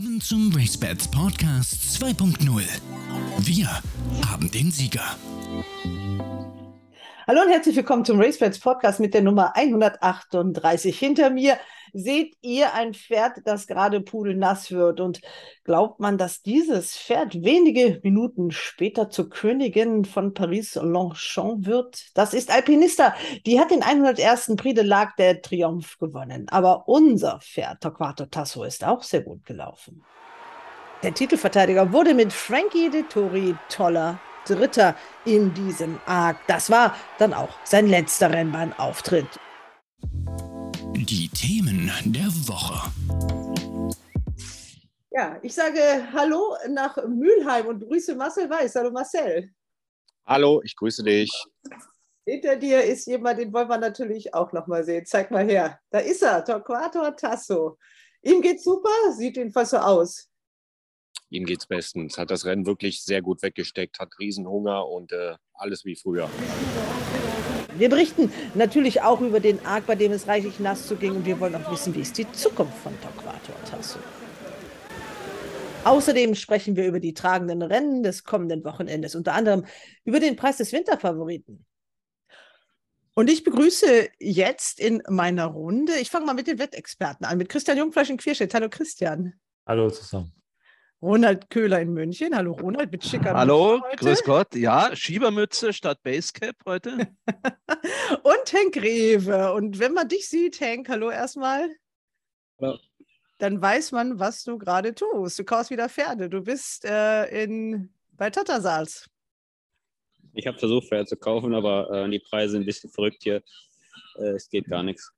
Willkommen zum RaceBets Podcast 2.0. Wir haben den Sieger. Hallo und herzlich willkommen zum RaceBets Podcast mit der Nummer 138. Hinter mir seht ihr ein Pferd, das gerade pudelnass wird. Und glaubt man, dass dieses Pferd wenige Minuten später zur Königin von Paris-Longchamp wird? Das ist Alpinista. Die hat den 101. Prix de l'Arc der Triomphe gewonnen. Aber unser Pferd, Torquato Tasso, ist auch sehr gut gelaufen. Der Titelverteidiger wurde mit Frankie de Tori toller Dritter in diesem Arc. Das war dann auch sein letzter Rennbahnauftritt. Die Themen der Woche. Ja, ich sage Hallo nach Mülheim und grüße Marcel Weiß. Hallo Marcel. Hallo, ich grüße dich. Hinter dir ist jemand, den wollen wir natürlich auch noch mal sehen. Zeig mal her. Da ist er, Torquato Tasso. Ihm geht's super, sieht jedenfalls so aus. Ihm geht's bestens. Hat das Rennen wirklich sehr gut weggesteckt, hat Riesenhunger und äh, alles wie früher. Wir berichten natürlich auch über den Arc, bei dem es reichlich nass zuging und wir wollen auch wissen, wie ist die Zukunft von Torquato Tasso. Außerdem sprechen wir über die tragenden Rennen des kommenden Wochenendes, unter anderem über den Preis des Winterfavoriten. Und ich begrüße jetzt in meiner Runde, ich fange mal mit den Wettexperten an, mit Christian Jungfleisch in Quierstedt. Hallo Christian. Hallo zusammen. Ronald Köhler in München. Hallo Ronald mit schicker Hallo, Mütze heute. grüß Gott. Ja, Schiebermütze statt Basecap heute. Und Henk Rewe. Und wenn man dich sieht, Henk, hallo erstmal. Hallo. Dann weiß man, was du gerade tust. Du kaufst wieder Pferde. Du bist äh, in, bei Tattersals. Ich habe versucht, Pferde zu kaufen, aber äh, die Preise sind ein bisschen verrückt hier. Äh, es geht gar nichts.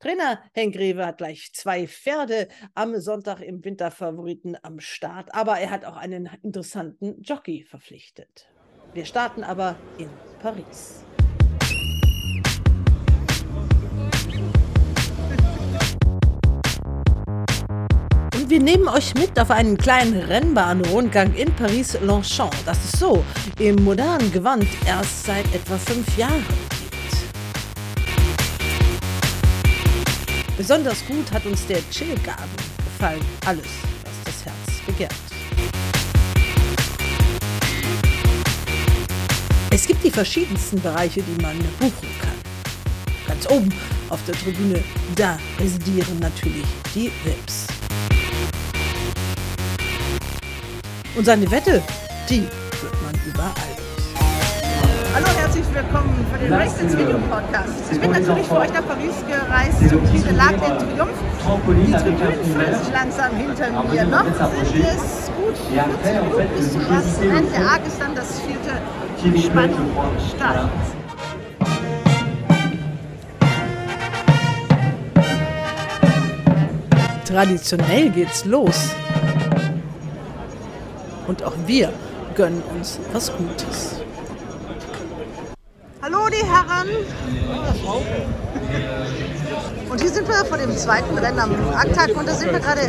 Trainer Henk Rewe hat gleich zwei Pferde am Sonntag im Winterfavoriten am Start, aber er hat auch einen interessanten Jockey verpflichtet. Wir starten aber in Paris. Wir nehmen euch mit auf einen kleinen Rennbahnrundgang in Paris-Longchamp. Das ist so im modernen Gewand erst seit etwa fünf Jahren Besonders gut hat uns der Chillgarten gefallen. Alles, was das Herz begehrt. Es gibt die verschiedensten Bereiche, die man buchen kann. Ganz oben auf der Tribüne, da residieren natürlich die Vips. Und seine Wette, die führt man überall. Herzlich willkommen für den Race ins Video Podcast. Ich bin natürlich für euch nach Paris gereist zum Prix de l'Arc den Triumph. Die Tribünen füllen sich langsam hinter mir. Noch sind es gut 40 Minuten bis zum ersten Rennen. Der Arc ist dann das vierte Spannung Start. Traditionell geht's los. Und auch wir gönnen uns was Gutes. Hallo die Herren. Und hier sind wir vor dem zweiten Rennen am Arktag und da sind wir gerade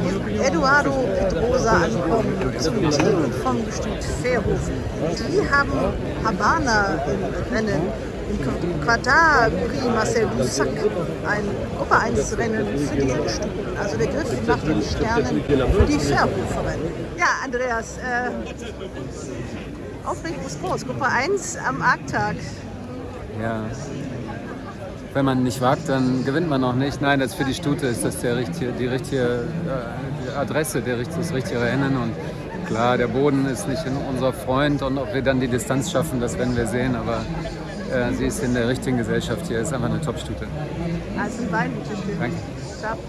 Eduardo Pedrosa angekommen zum Team vom Gestüt Fairhof. Die haben Habana im Rennen, im Qatar Prix Marcel Boussac, ein Gruppe 1 Rennen für die Endstufen. Also der Griff nach den Sternen für die Fairhoferin. Ja, Andreas, äh, Aufregung ist groß. Gruppe 1 am Arktag. Ja. Wenn man nicht wagt, dann gewinnt man auch nicht. Nein, das für die Stute ist das der richtige, die richtige äh, die Adresse, der, das richtige Rennen. Und klar, der Boden ist nicht unser Freund und ob wir dann die Distanz schaffen, das werden wir sehen. Aber äh, sie ist in der richtigen Gesellschaft hier, ist einfach eine Top-Stute. Also schön. Danke. Stopp.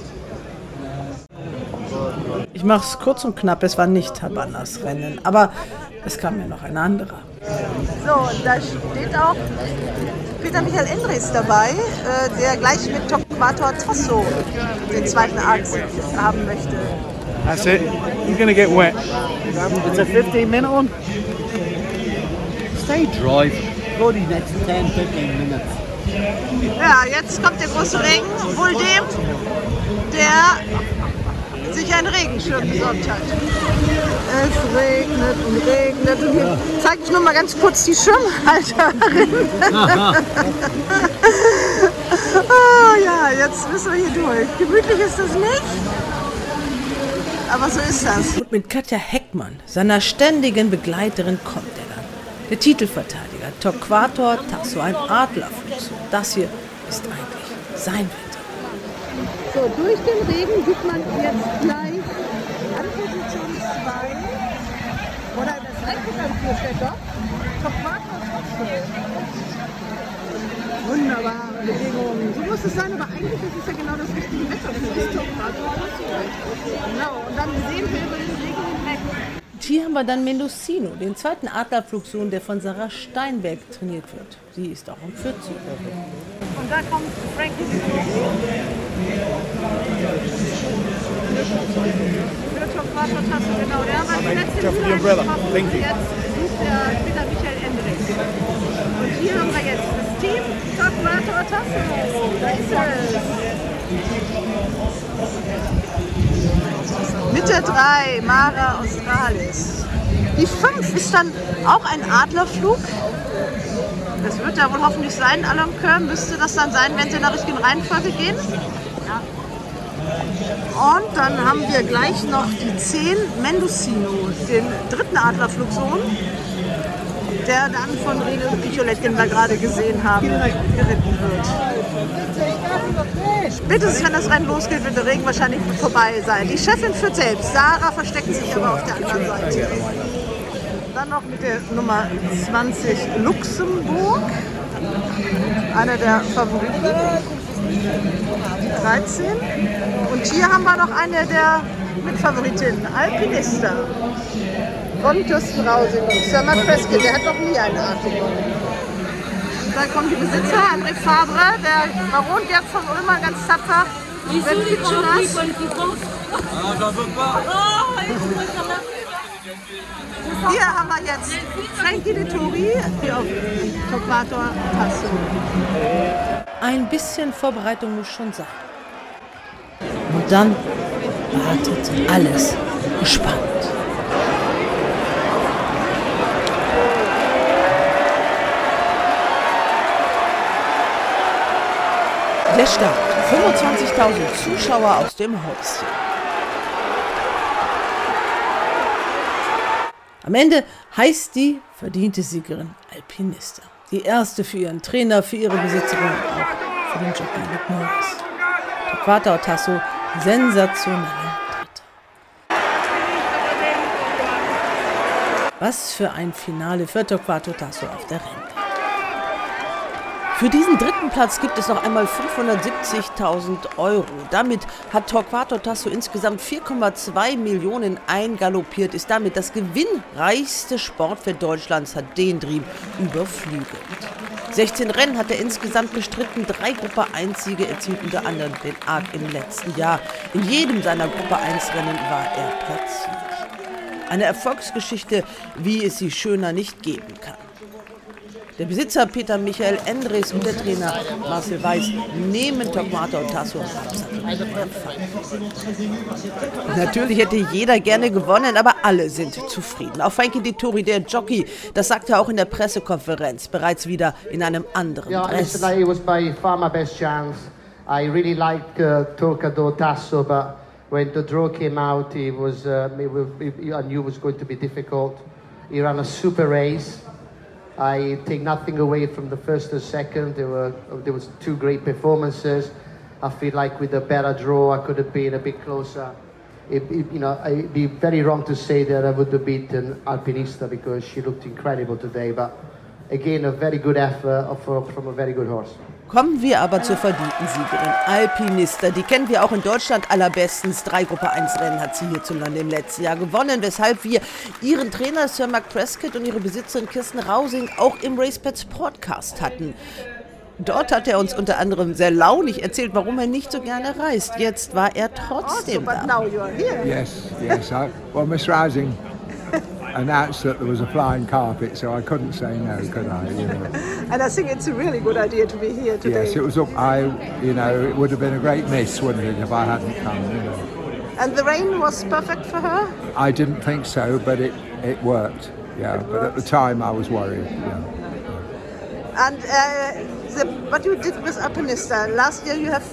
Ich mache es kurz und knapp, es war nicht Habanas Rennen, aber es kam mir noch ein anderer. So, da steht auch Peter Michael Endres dabei, äh, der gleich mit Torquato Tasso den zweiten Arc haben möchte. That's it. You're going to get wet. It's a 15 minute one. Stay dry for the next 10 15 minutes. Ja, jetzt kommt der große Regen, wohl dem, der sich einen Regenschirm besorgt hat. Es regnet und regnet. Und hier zeige ich nur mal ganz kurz die Schirmhalterin. oh ja, jetzt müssen wir hier durch. Gemütlich ist das nicht. aber so ist das. Und mit Katja Heckmann, seiner ständigen Begleiterin, kommt er dann. Der Titelverteidiger, Torquator Tasso, ein Adlerflugzeug. Das hier ist eigentlich sein Wetter. So, durch den Regen sieht man jetzt gleich an Position 2 oder das Rettungsanführer steht doch. Torquator Tasso. Wunderbare Bedingungen. So muss es sein, aber eigentlich ist es ja genau das richtige Wetter das Torquator Tasso. Genau, und dann sehen wir hier haben wir dann Mendocino, den zweiten Adlerflugsohn, der von Sarah Steinberg trainiert wird. Sie ist auch um 40 Und da kommt Frankie genau. Der war die letzte for the umbrella. Thank you. Jetzt sucht der Peter Michael Endrich. Und hier haben wir jetzt das Team Torquator Tasso. Da ist es. Mit der 3, Mara Australis. Die 5 ist dann auch ein Adlerflug. Das wird ja wohl hoffentlich sein, Alamkör. Müsste das dann sein, wenn sie in der richtigen Reihenfolge gehen? Und dann haben wir gleich noch die 10 Mendocino, den dritten Adlerflugsohn, der dann von Rene Picholett, den wir gerade gesehen haben, geritten wird. Spätestens, wenn das Rennen losgeht, wird der Regen wahrscheinlich vorbei sein. Die Chefin führt selbst. Sarah versteckt sich aber auf der anderen Seite. Dann noch mit der Nummer 20 Luxemburg. Einer der Favoriten. Die 13. Und hier haben wir noch eine der Mitfavoritinnen, Alpinista. Von Kirsten Rausing und Sir Mark Prescott. Der hat noch nie eine Art gewonnen. Da kommen die Besitzer, André Fabre, der Baron Gerd von Ulmer, ganz tapfer. Wird Kitchenas. Hier haben wir jetzt Frankie de Tori, die auf Torquator Tasso. Ein bisschen Vorbereitung muss schon sein. Und dann wartet alles gespannt. Der Start. 25.000 Zuschauer aus dem Häuschen. Am Ende heißt die verdiente Siegerin Alpinista. Die erste für ihren Trainer, für ihre Besitzerin und auch für den Jockey Luke Morris. Torquato Tasso, sensationeller Dritter. Was für ein Finale für Torquato Tasso auf der Rente. Für diesen dritten Platz gibt es noch einmal 570.000 Euro. Damit hat Torquato Tasso insgesamt 4,2 Millionen eingaloppiert, ist damit das gewinnreichste Sportpferd Deutschlands, hat den Dream überflügelt. 16 Rennen hat er insgesamt bestritten, drei Gruppe 1 Siege erzielt unter anderem den Arc im letzten Jahr. In jedem seiner Gruppe 1 Rennen war er platziert. Eine Erfolgsgeschichte, wie es sie schöner nicht geben kann. Der Besitzer Peter Michael Endres und der Trainer Marcel Weiß nehmen Torquato und Tasso. Natürlich hätte jeder gerne gewonnen, aber alle sind zufrieden. Auch Frankie Dettori, der Jockey, das sagte er auch in der Pressekonferenz, bereits wieder in einem anderen Yeah, Dress. yesterday it was by far my best chance. I really liked uh, Torcado Tasso, but when the draw came out, it was, uh, it, I knew it was going to be difficult. He ran a super race. I take nothing away from the first and second. There were there was two great performances. I feel like with a better draw, I could have been a bit closer. It, it, you know, it'd be very wrong to say that I would have beaten Alpinista because she looked incredible today. But again, a very good effort from, from a very good horse. Kommen wir aber zur verdienten Siegerin Alpinista. Die kennen wir auch in Deutschland allerbestens. Drei Gruppe 1 Rennen hat sie hierzulande im letzten Jahr gewonnen, weshalb wir ihren Trainer Sir Mark Prescott und ihre Besitzerin Kirsten Rausing auch im RacePets Podcast hatten. Dort hat er uns unter anderem sehr launig erzählt, warum er nicht so gerne reist. Jetzt war er trotzdem da. Yes, yes. I, well, Miss Rousing announced that there was a flying carpet, so I couldn't say no, could I? You know? And I think it's a really good idea to be here today. Yes, it was up. I, you know, it would have been a great miss, wouldn't it, if I hadn't come? You know, And the rain was perfect for her? I didn't think so, but it it worked. Yeah, but at the time I was worried. Yeah. And uh, the, what you did with Alpinista, last year you have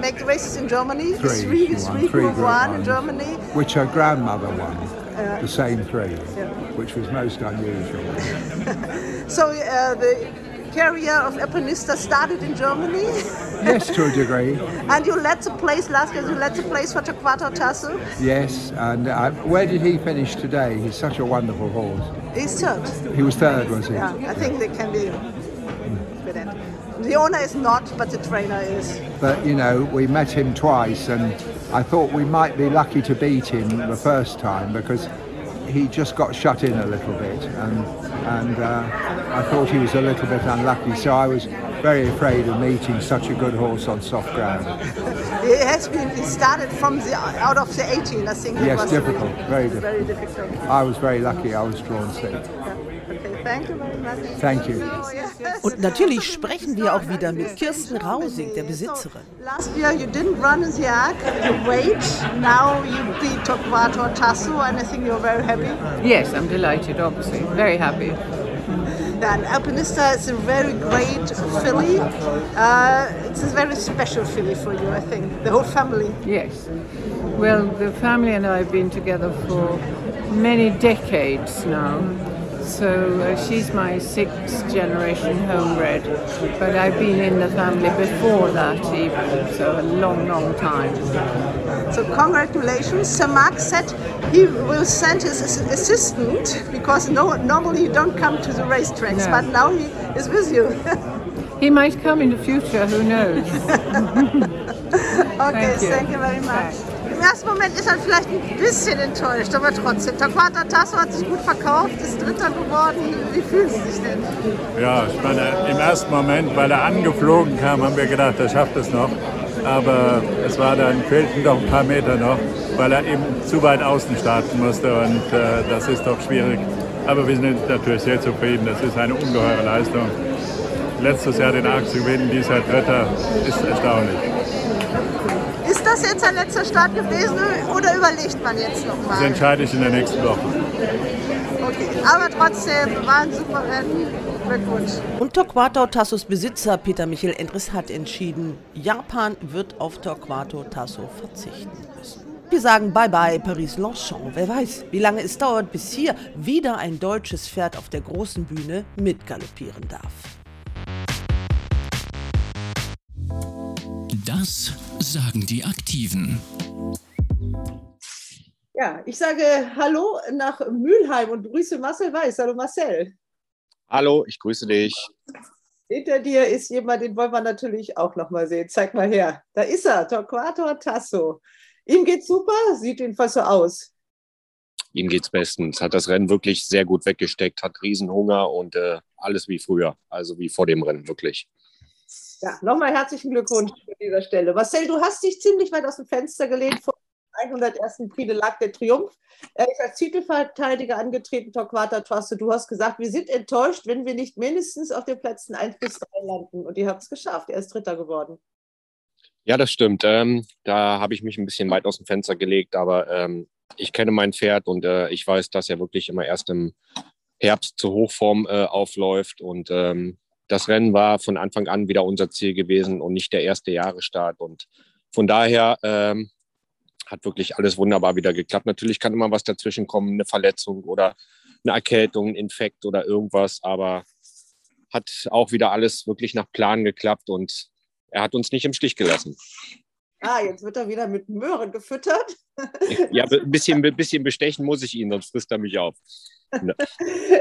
make the races in Germany. Three. three, three three Group Group One in Germany. Which her grandmother won. Yeah. The same three, which was most unusual. So uh, the career of Alpinista started in Germany. yes, to a degree. and you led the place last year. You led the place for Torquato Tasso. Yes, and uh, where did he finish today? He's such a wonderful horse. He's third. He was third, was he? Yeah, I think they can be. The owner is not, but the trainer is. But you know, we met him twice, and I thought we might be lucky to beat him the first time because he just got shut in a little bit, and and uh, I thought he was a little bit unlucky. So I was very afraid of meeting such a good horse on soft ground. He has been. He started from the out of the 18. I think. it Yes, was difficult, very difficult. Very difficult. I was very lucky. I was drawn sixth. Thank you very much. Thank you. Und natürlich sprechen wir auch wieder mit Kirsten Rausing, der Besitzerin. Last year you didn't run in the arc, you wait. Now you beat Torquato Tasso, and I think you're very happy. Yes, I'm delighted, obviously. Very happy. And Alpinista is a very great filly. Uh, it's a very special filly for you, I think. The whole family. Yes. Well, the family and I have been together for many decades now. So uh, she's my sixth generation homebred, but I've been in the family before that even, so a long, long time. So congratulations. Sir Mark said he will send his assistant because no, normally you don't come to the racetracks, No. but now he is with you. He might come in the future, who knows? Okay, Thank you. thank you very much. Im ersten Moment ist er vielleicht ein bisschen enttäuscht, aber trotzdem. Torquato Tasso hat sich gut verkauft, ist Dritter geworden. Wie fühlen Sie sich denn? Ja, ich meine, im ersten Moment, weil er angeflogen kam, haben wir gedacht, er schafft es noch. Aber es war dann, fehlten doch ein paar Meter noch, weil er eben zu weit außen starten musste und äh, das ist doch schwierig. Aber wir sind natürlich sehr zufrieden, das ist eine ungeheure Leistung. Letztes Jahr den Arc zu gewinnen, dieses Jahr Dritter, ist erstaunlich. Ist das jetzt sein letzter Start gewesen oder überlegt man jetzt Das nochmal? entscheide ich in der nächsten Woche. Okay, aber trotzdem war ein super Rennen. Glückwunsch. Und Torquato Tassos Besitzer Peter Michael Endres hat entschieden, Japan wird auf Torquato Tasso verzichten müssen. Wir sagen Bye-bye Paris-Longchamp. Wer weiß, wie lange es dauert, bis hier wieder ein deutsches Pferd auf der großen Bühne mitgaloppieren darf. Das sagen die Aktiven. Ja, ich sage Hallo nach Mülheim und grüße Marcel Weiß. Hallo Marcel. Hallo, ich grüße dich. Hinter dir ist jemand, den wollen wir natürlich auch noch mal sehen. Zeig mal her. Da ist er, Torquato Tasso. Ihm geht's super, sieht jedenfalls so aus. Ihm geht's bestens. Hat das Rennen wirklich sehr gut weggesteckt, hat Riesenhunger und äh, alles wie früher. Also wie vor dem Rennen, wirklich. Ja, nochmal herzlichen Glückwunsch an dieser Stelle. Marcel, du hast dich ziemlich weit aus dem Fenster gelehnt vor dem 101. Prix de l'Arc der Triumph. Er ist als Titelverteidiger angetreten, Torquato Tasso. Du hast gesagt, wir sind enttäuscht, wenn wir nicht mindestens auf den Plätzen 1 bis 3 landen. Und ihr habt es geschafft. Er ist Dritter geworden. Ja, das stimmt. Ähm, da habe ich mich ein bisschen weit aus dem Fenster gelegt, aber ähm, ich kenne mein Pferd und äh, ich weiß, dass er wirklich immer erst im Herbst zur Hochform äh, aufläuft. Und ähm, das Rennen war von Anfang an wieder unser Ziel gewesen und nicht der erste Jahresstart. Und von daher ähm, hat wirklich alles wunderbar wieder geklappt. Natürlich kann immer was dazwischen kommen, eine Verletzung oder eine Erkältung, ein Infekt oder irgendwas, aber hat auch wieder alles wirklich nach Plan geklappt und er hat uns nicht im Stich gelassen. Ah, jetzt wird er wieder mit Möhren gefüttert. Ja, ein bisschen, ein bisschen bestechen muss ich ihn, sonst frisst er mich auf. Ja.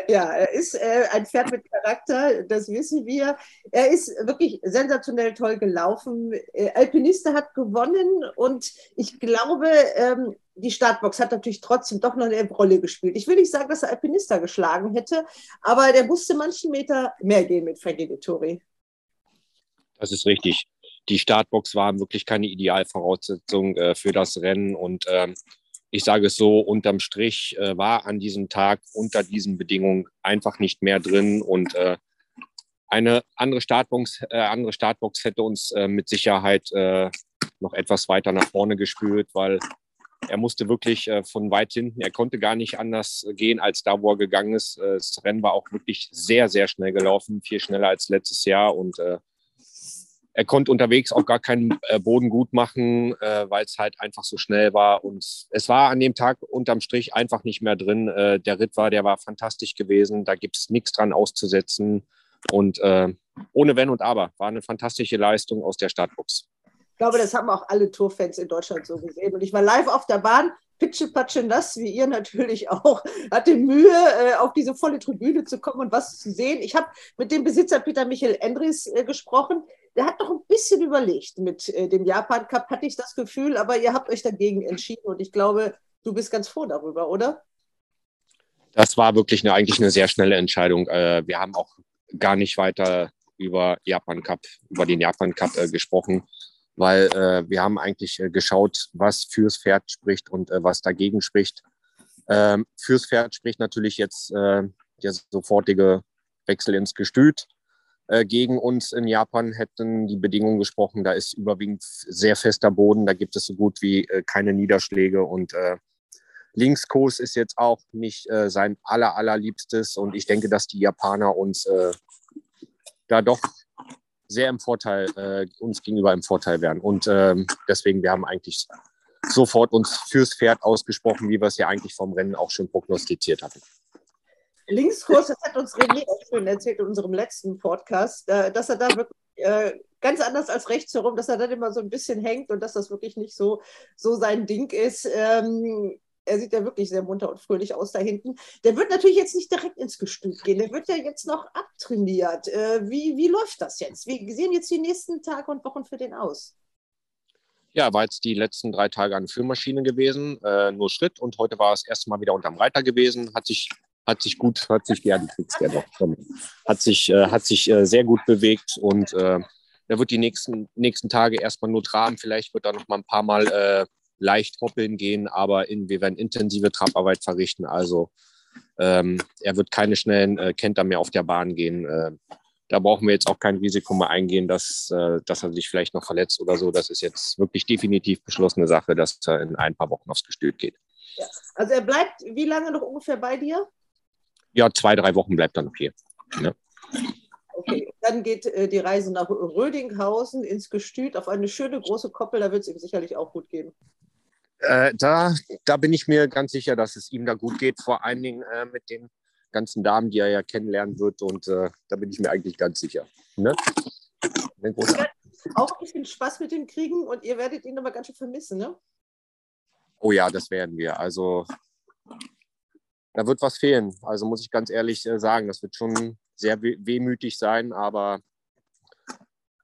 Ja, er ist äh, ein Pferd mit Charakter, das wissen wir. Er ist wirklich sensationell toll gelaufen. Äh, Alpinista hat gewonnen und ich glaube, ähm, die Startbox hat natürlich trotzdem doch noch eine Rolle gespielt. Ich will nicht sagen, dass er Alpinista geschlagen hätte, aber der musste manchen Meter mehr gehen mit Frankie Dettori. Das ist richtig. Die Startbox war wirklich keine Idealvoraussetzung äh, für das Rennen und ähm, ich sage es so, unterm Strich äh, war an diesem Tag unter diesen Bedingungen einfach nicht mehr drin. Und äh, eine andere Startbox, äh, andere Startbox hätte uns äh, mit Sicherheit äh, noch etwas weiter nach vorne gespült, weil er musste wirklich äh, von weit hinten, er konnte gar nicht anders gehen als da, wo er gegangen ist. Das Rennen war auch wirklich sehr, sehr schnell gelaufen, viel schneller als letztes Jahr. Und er konnte unterwegs auch gar keinen äh, Boden gut machen, äh, weil es halt einfach so schnell war. Und es war an dem Tag unterm Strich einfach nicht mehr drin. Äh, der Ritt war, der war fantastisch gewesen. Da gibt es nichts dran auszusetzen. Und äh, ohne Wenn und Aber war eine fantastische Leistung aus der Startbox. Ich glaube, das haben auch alle Tourfans in Deutschland so gesehen. Und ich war live auf der Bahn, pitschepatsche nass, wie ihr natürlich auch, hatte Mühe, äh, auf diese volle Tribüne zu kommen und was zu sehen. Ich habe mit dem Besitzer Peter Michael Endries äh, gesprochen. Der hat noch ein bisschen überlegt mit äh, dem Japan Cup, hatte ich das Gefühl, aber ihr habt euch dagegen entschieden und ich glaube, du bist ganz froh darüber, oder? Das war wirklich eine, eigentlich eine sehr schnelle Entscheidung. Äh, wir haben auch gar nicht weiter über Japan Cup, über den Japan Cup äh, gesprochen weil wir haben eigentlich geschaut, was fürs Pferd spricht und was dagegen spricht. Ähm, fürs Pferd spricht natürlich jetzt der sofortige Wechsel ins Gestüt. Äh, gegen uns in Japan hätten die Bedingungen gesprochen. Da ist überwiegend sehr fester Boden. Da gibt es so gut wie äh, keine Niederschläge. Und äh, Linkskurs ist jetzt auch nicht äh, sein aller, allerliebstes. Und ich denke, dass die Japaner uns äh, da doch sehr im Vorteil, äh, uns gegenüber im Vorteil wären. Und ähm, deswegen, wir haben eigentlich sofort uns fürs Pferd ausgesprochen, wie wir es ja eigentlich vom Rennen auch schon prognostiziert hatten. Linkskurs, das hat uns René auch schön erzählt in unserem letzten Podcast, äh, dass er da wirklich äh, ganz anders als rechts herum, dass er dann immer so ein bisschen hängt und dass das wirklich nicht so, so sein Ding ist. Ähm, er sieht ja wirklich sehr munter und fröhlich aus da hinten. Der wird natürlich jetzt nicht direkt ins Gestüt gehen. Der wird ja jetzt noch abtrainiert. Äh, wie, wie läuft das jetzt? Wie sehen jetzt die nächsten Tage und Wochen für den aus? Ja, war jetzt die letzten drei Tage an Führmaschine gewesen, äh, nur Schritt. Und heute war es das erste Mal wieder unterm Reiter gewesen. Hat sich, hat sich gut, hat sich, ja, die kriegst ja doch, hat sich, äh, hat sich äh, sehr gut bewegt und äh, er wird die nächsten, nächsten Tage erstmal nur traben. Vielleicht wird er noch mal ein paar Mal äh, leicht hoppeln gehen, aber in, wir werden intensive Trabarbeit verrichten. Also ähm, er wird keine schnellen äh, Kenter mehr auf der Bahn gehen. Äh, da brauchen wir jetzt auch kein Risiko mehr eingehen, dass, äh, dass er sich vielleicht noch verletzt oder so. Das ist jetzt wirklich definitiv beschlossene Sache, dass er in ein paar Wochen aufs Gestüt geht. Ja. Also er bleibt wie lange noch ungefähr bei dir? Ja, zwei, drei Wochen bleibt er noch hier. Ja. Okay, dann geht äh, die Reise nach Rödinghausen ins Gestüt auf eine schöne große Koppel. Da wird es ihm sicherlich auch gut gehen. Äh, da, da bin ich mir ganz sicher, dass es ihm da gut geht, vor allen Dingen äh, mit den ganzen Damen, die er ja kennenlernen wird. Und äh, da bin ich mir eigentlich ganz sicher. Ne? Auch ein bisschen Spaß mit ihm kriegen und ihr werdet ihn aber ganz schön vermissen, ne? Oh ja, das werden wir. Also da wird was fehlen. Also muss ich ganz ehrlich äh, sagen, das wird schon sehr wehmütig sein, aber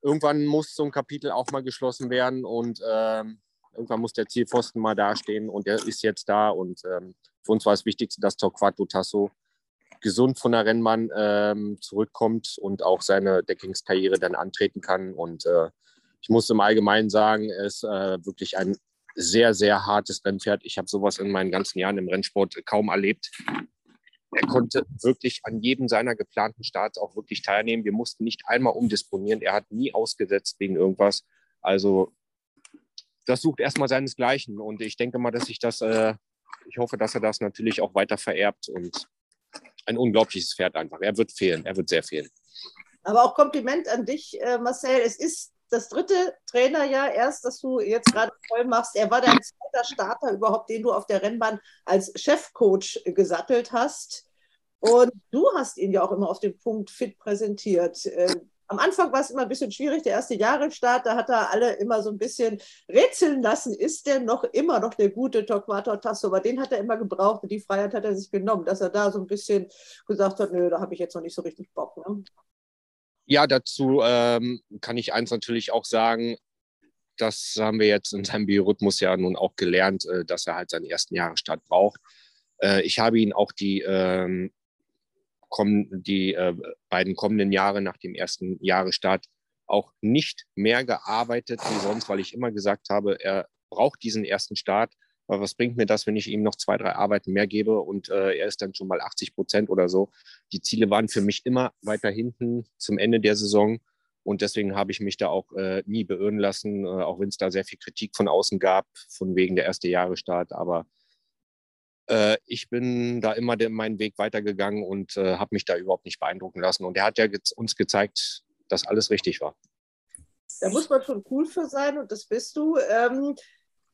irgendwann muss so ein Kapitel auch mal geschlossen werden und ähm, Irgendwann muss der Zielpfosten mal dastehen und der ist jetzt da. Und ähm, für uns war das Wichtigste, dass Torquato Tasso gesund von der Rennbahn ähm, zurückkommt und auch seine Deckingskarriere dann antreten kann. Und äh, ich muss im Allgemeinen sagen, er ist äh, wirklich ein sehr, sehr hartes Rennpferd. Ich habe sowas in meinen ganzen Jahren im Rennsport kaum erlebt. Er konnte wirklich an jedem seiner geplanten Starts auch wirklich teilnehmen. Wir mussten nicht einmal umdisponieren. Er hat nie ausgesetzt wegen irgendwas. Also das sucht erstmal seinesgleichen. Und ich denke mal, dass ich das, äh, ich hoffe, dass er das natürlich auch weiter vererbt und ein unglaubliches Pferd einfach. Er wird fehlen, er wird sehr fehlen. Aber auch Kompliment an dich, äh, Marcel. Es ist das dritte Trainerjahr erst, das du jetzt gerade voll machst. Er war dein zweiter Starter überhaupt, den du auf der Rennbahn als Chefcoach gesattelt hast. Und du hast ihn ja auch immer auf den Punkt fit präsentiert. Äh, am Anfang war es immer ein bisschen schwierig, der erste Jahresstart, da hat er alle immer so ein bisschen rätseln lassen. Ist der noch immer noch der gute Torquato Tasso? Aber den hat er immer gebraucht und die Freiheit hat er sich genommen, dass er da so ein bisschen gesagt hat, nö, da habe ich jetzt noch nicht so richtig Bock. Ne? Ja, dazu ähm, kann ich eins natürlich auch sagen, das haben wir jetzt in seinem Biorhythmus ja nun auch gelernt, äh, dass er halt seinen ersten Jahresstart braucht. Äh, ich habe ihn auch die ähm, kommen die äh, beiden kommenden Jahre nach dem ersten Jahresstart auch nicht mehr gearbeitet wie sonst, weil ich immer gesagt habe, er braucht diesen ersten Start. Aber was bringt mir das, wenn ich ihm noch zwei, drei Arbeiten mehr gebe und äh, er ist dann schon mal 80 Prozent oder so? Die Ziele waren für mich immer weiter hinten zum Ende der Saison. Und deswegen habe ich mich da auch äh, nie beirren lassen, äh, auch wenn es da sehr viel Kritik von außen gab, von wegen der erste Jahresstart. Aber äh, ich bin da immer den, meinen Weg weitergegangen und äh, habe mich da überhaupt nicht beeindrucken lassen. Und er hat ja ge uns gezeigt, dass alles richtig war. Da muss man schon cool für sein und das bist du. Ähm,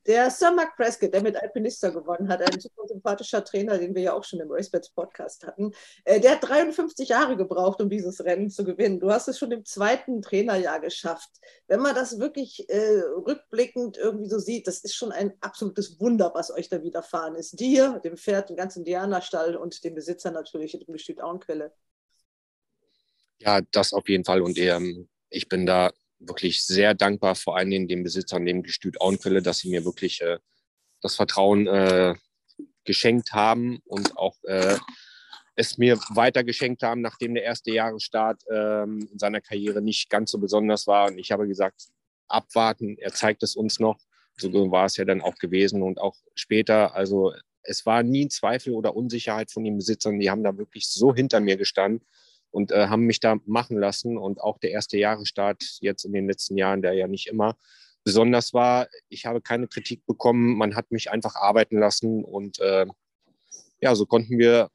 der Sir Mark Prescott, der mit Alpinista gewonnen hat, ein super sympathischer Trainer, den wir ja auch schon im Racebets Podcast hatten, äh, der hat 53 Jahre gebraucht, um dieses Rennen zu gewinnen. Du hast es schon im zweiten Trainerjahr geschafft. Wenn man das wirklich äh, rückblickend irgendwie so sieht, das ist schon ein absolutes Wunder, was euch da widerfahren ist. Dir, dem Pferd, dem ganzen Diana-Stall und dem Besitzer natürlich, dem Gestüt Auenquelle. Ja, das auf jeden Fall. Und ähm, ich bin da wirklich sehr dankbar, vor allen Dingen den Besitzern, dem Gestüt Auenquelle, dass sie mir wirklich äh, das Vertrauen äh, geschenkt haben und auch äh, es mir weiter geschenkt haben, nachdem der erste Jahresstart ähm, in seiner Karriere nicht ganz so besonders war. Und ich habe gesagt, abwarten, er zeigt es uns noch. So war es ja dann auch gewesen und auch später. Also es war nie ein Zweifel oder Unsicherheit von den Besitzern. Die haben da wirklich so hinter mir gestanden und äh, haben mich da machen lassen. Und auch der erste Jahresstart jetzt in den letzten Jahren, der ja nicht immer besonders war, ich habe keine Kritik bekommen. Man hat mich einfach arbeiten lassen und äh, ja, so konnten wir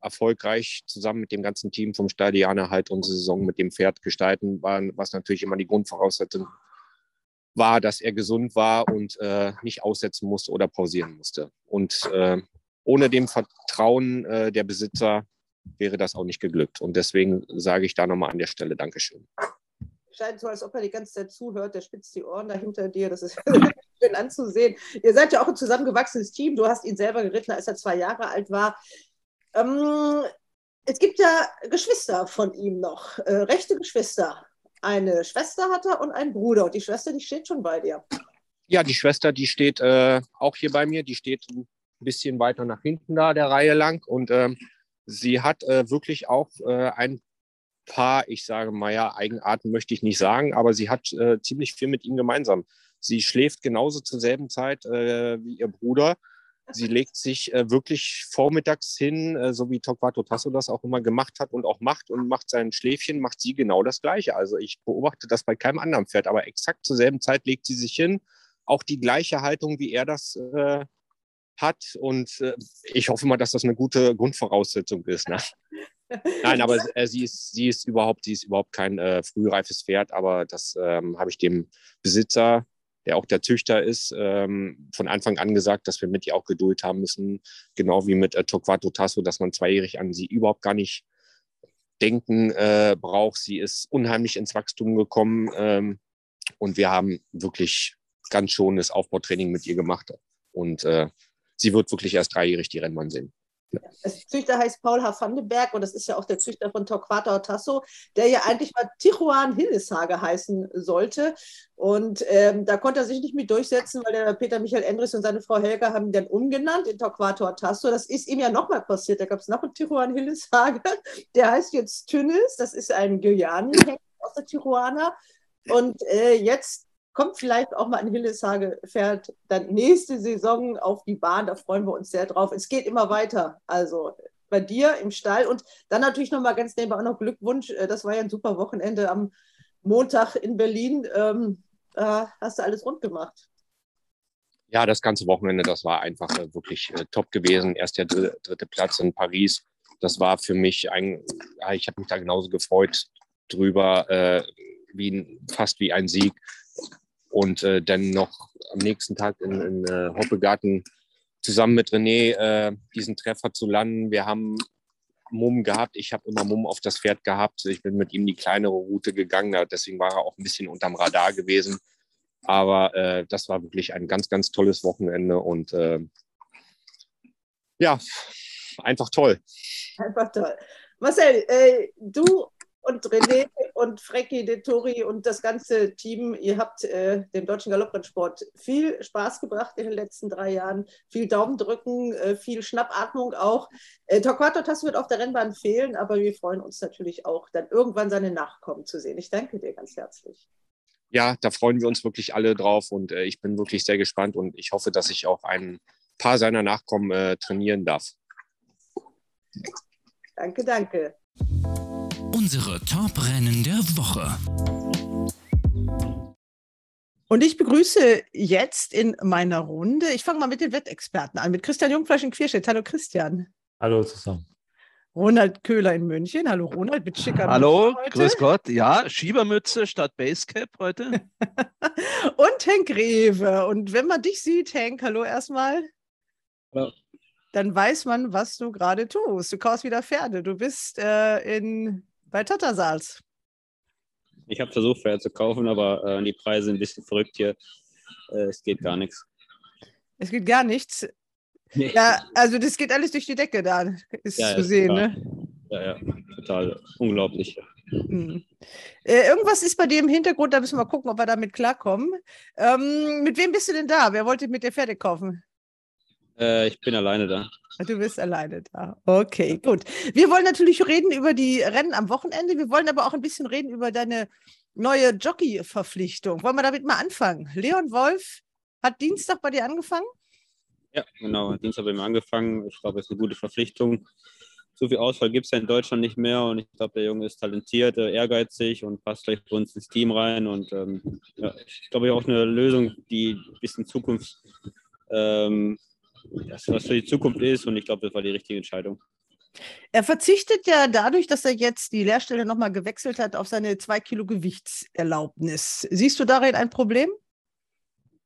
erfolgreich zusammen mit dem ganzen Team vom Stadianer halt unsere Saison mit dem Pferd gestalten, was natürlich immer die Grundvoraussetzung war, dass er gesund war und äh, nicht aussetzen musste oder pausieren musste. Und äh, ohne dem Vertrauen äh, der Besitzer wäre das auch nicht geglückt. Und deswegen sage ich da nochmal an der Stelle Dankeschön. Scheint so, als ob er die ganze Zeit zuhört, der spitzt die Ohren da hinter dir. Das ist schön anzusehen. Ihr seid ja auch ein zusammengewachsenes Team. Du hast ihn selber geritten, als er zwei Jahre alt war. Ähm, es gibt ja Geschwister von ihm noch, äh, rechte Geschwister. Eine Schwester hat er und einen Bruder. Und die Schwester, die steht schon bei dir. Ja, die Schwester, die steht äh, auch hier bei mir. Die steht ein bisschen weiter nach hinten da, der Reihe lang. Und ähm, Sie hat äh, wirklich auch äh, ein paar, ich sage mal ja, Eigenarten möchte ich nicht sagen, aber sie hat äh, ziemlich viel mit ihm gemeinsam. Sie schläft genauso zur selben Zeit äh, wie ihr Bruder. Sie legt sich äh, wirklich vormittags hin, äh, so wie Torquato Tasso das auch immer gemacht hat und auch macht und macht sein Schläfchen, macht sie genau das Gleiche. Also ich beobachte das bei keinem anderen Pferd, aber exakt zur selben Zeit legt sie sich hin. Auch die gleiche Haltung, wie er das hat. Und äh, ich hoffe mal, dass das eine gute Grundvoraussetzung ist. Ne? Nein, aber äh, sie, ist, sie ist überhaupt, sie ist überhaupt kein äh, frühreifes Pferd, aber das ähm, habe ich dem Besitzer, der auch der Züchter ist, ähm, von Anfang an gesagt, dass wir mit ihr auch Geduld haben müssen, genau wie mit äh, Torquato Tasso, dass man zweijährig an sie überhaupt gar nicht denken äh, braucht. Sie ist unheimlich ins Wachstum gekommen ähm, und wir haben wirklich ganz schonendes Aufbautraining mit ihr gemacht. Und äh, sie wird wirklich erst dreijährig die Rennbahn sehen. Der Züchter heißt Paul H. Vandenberg und das ist ja auch der Züchter von Torquato Tasso, der ja eigentlich mal Tijuan Hilleshage heißen sollte. Und ähm, da konnte er sich nicht mit durchsetzen, weil der Peter Michael Endres und seine Frau Helga haben ihn dann umgenannt in Torquato Tasso. Das ist ihm ja nochmal passiert. Da gab es noch einen Tijuan Hilleshage. Der heißt jetzt Tünnis. Das ist ein Guyani aus der Tijuana. Und äh, jetzt kommt vielleicht auch mal ein Hilleshage, fährt dann nächste Saison auf die Bahn. Da freuen wir uns sehr drauf. Es geht immer weiter. Also bei dir im Stall und dann natürlich nochmal ganz nebenbei auch noch Glückwunsch. Äh, das war ja ein super Wochenende am Montag in Berlin. Ähm, äh, hast du alles rund gemacht? Ja, das ganze Wochenende, das war einfach äh, wirklich äh, top gewesen. Erst der dritte, dritte, Platz in Paris. Das war für mich ein, ja, ich habe mich da genauso gefreut drüber, äh, wie, fast wie ein Sieg und äh, dann noch am nächsten Tag in, in äh, Hoppegarten zusammen mit René äh, diesen Treffer zu landen. Wir haben Mumm gehabt. Ich habe immer Mumm auf das Pferd gehabt. Ich bin mit ihm die kleinere Route gegangen. Deswegen war er auch ein bisschen unterm Radar gewesen. Aber äh, das war wirklich ein ganz, ganz tolles Wochenende und äh, ja, einfach toll. Einfach toll. Marcel, äh, du und René und Frecki de Tori und das ganze Team, ihr habt äh, dem deutschen Galopprennsport viel Spaß gebracht in den letzten drei Jahren. Viel Daumen drücken, äh, viel Schnappatmung auch. Äh, Torquato Tass wird auf der Rennbahn fehlen, aber wir freuen uns natürlich auch, dann irgendwann seine Nachkommen zu sehen. Ich danke dir ganz herzlich. Ja, da freuen wir uns wirklich alle drauf und äh, ich bin wirklich sehr gespannt und ich hoffe, dass ich auch ein paar seiner Nachkommen äh, trainieren darf. Danke, danke. Unsere Top-Rennen der Woche. Und ich begrüße jetzt in meiner Runde, ich fange mal mit den Wettexperten an, mit Christian Jungfleisch in Quierstedt. Hallo Christian. Hallo zusammen. Ronald Köhler in München. Hallo Ronald, mit schicker Hallo, Mütze heute. grüß Gott. Ja, Schiebermütze statt Basecap heute. Und Henk Rewe. Und wenn man dich sieht, Henk, hallo erstmal. Hallo. Dann weiß man, was du gerade tust. Du kaufst wieder Pferde. Du bist äh, in, bei Tattersals. Ich habe versucht, Pferde zu kaufen, aber äh, die Preise sind ein bisschen verrückt hier. Äh, es geht gar nichts. Es geht gar nichts. Nee. Ja, also das geht alles durch die Decke da, ist Ja, zu ist sehen, klar. ne? Ja, ja, total unglaublich. Hm. Äh, irgendwas ist bei dir im Hintergrund, da müssen wir gucken, ob wir damit klarkommen. Ähm, mit wem bist du denn da? Wer wollte mit dir Pferde kaufen? Äh, ich bin alleine da. Du bist alleine da. Okay, gut. Wir wollen natürlich reden über die Rennen am Wochenende. Wir wollen aber auch ein bisschen reden über deine neue Jockey-Verpflichtung. Wollen wir damit mal anfangen? Leon Wolf hat Dienstag bei dir angefangen? Ja, genau. Dienstag haben wir angefangen. Ich glaube, es ist eine gute Verpflichtung. So viel Auswahl gibt es ja in Deutschland nicht mehr und ich glaube, der Junge ist talentiert, äh, ehrgeizig und passt gleich bei uns ins Team rein. Und ähm, ja, ich glaube, auch eine Lösung, die ein bisschen Zukunft, ähm, das, was für die Zukunft ist. Und ich glaube, das war die richtige Entscheidung. Er verzichtet ja dadurch, dass er jetzt die Lehrstelle nochmal gewechselt hat, auf seine 2 Kilo Gewichtserlaubnis. Siehst du darin ein Problem?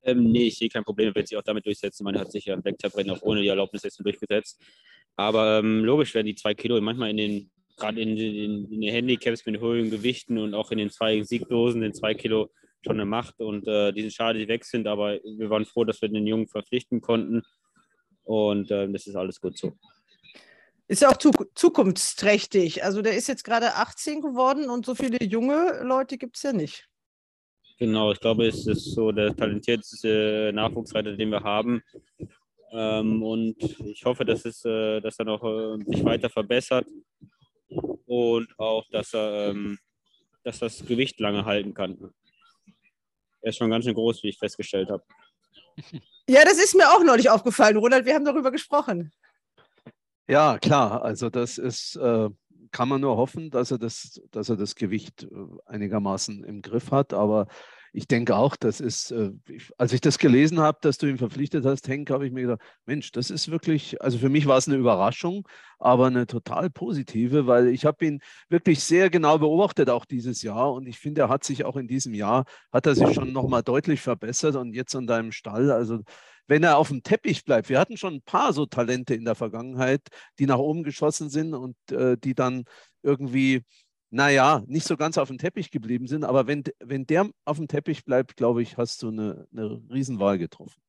Ähm, nee, ich sehe kein Problem, er wird sich auch damit durchsetzen. Man hat sich ja im Black-Tab-Rennen auch ohne die Erlaubnis jetzt durchgesetzt. Aber ähm, logisch werden die zwei Kilo manchmal in den, gerade in, den- in den Handicaps mit hohen Gewichten und auch in den zwei Siegdosen, den zwei Kilo schon eine Macht. Und äh, die sind schade, die weg sind, aber wir waren froh, dass wir den Jungen verpflichten konnten. Und ähm, das ist alles gut so. Ist ja auch zu, zukunftsträchtig. Also der ist jetzt gerade 18 geworden und so viele junge Leute gibt es ja nicht. Genau, ich glaube, es ist so der talentierteste Nachwuchsreiter, den wir haben. Ähm, und ich hoffe, dass, es, äh, dass er noch äh, sich weiter verbessert und auch, dass er ähm, dass das Gewicht lange halten kann. Er ist schon ganz schön groß, wie ich festgestellt habe. Ja, das ist mir auch neulich aufgefallen, Ronald. Wir haben darüber gesprochen. Ja, klar. Also das ist, äh, kann man nur hoffen, dass er das, dass er das Gewicht äh, einigermaßen im Griff hat. Aber ich denke auch, das ist, äh, als ich das gelesen habe, dass du ihn verpflichtet hast, Henk, habe ich mir gedacht, Mensch, das ist wirklich, also für mich war es eine Überraschung, aber eine total positive, weil ich habe ihn wirklich sehr genau beobachtet, auch dieses Jahr. Und ich finde, er hat sich auch in diesem Jahr, hat er sich schon nochmal deutlich verbessert und jetzt an deinem Stall, also wenn er auf dem Teppich bleibt. Wir hatten schon ein paar so Talente in der Vergangenheit, die nach oben geschossen sind und äh, die dann irgendwie, naja, nicht so ganz auf dem Teppich geblieben sind. Aber wenn, wenn der auf dem Teppich bleibt, glaube ich, hast du eine, eine Riesenwahl getroffen.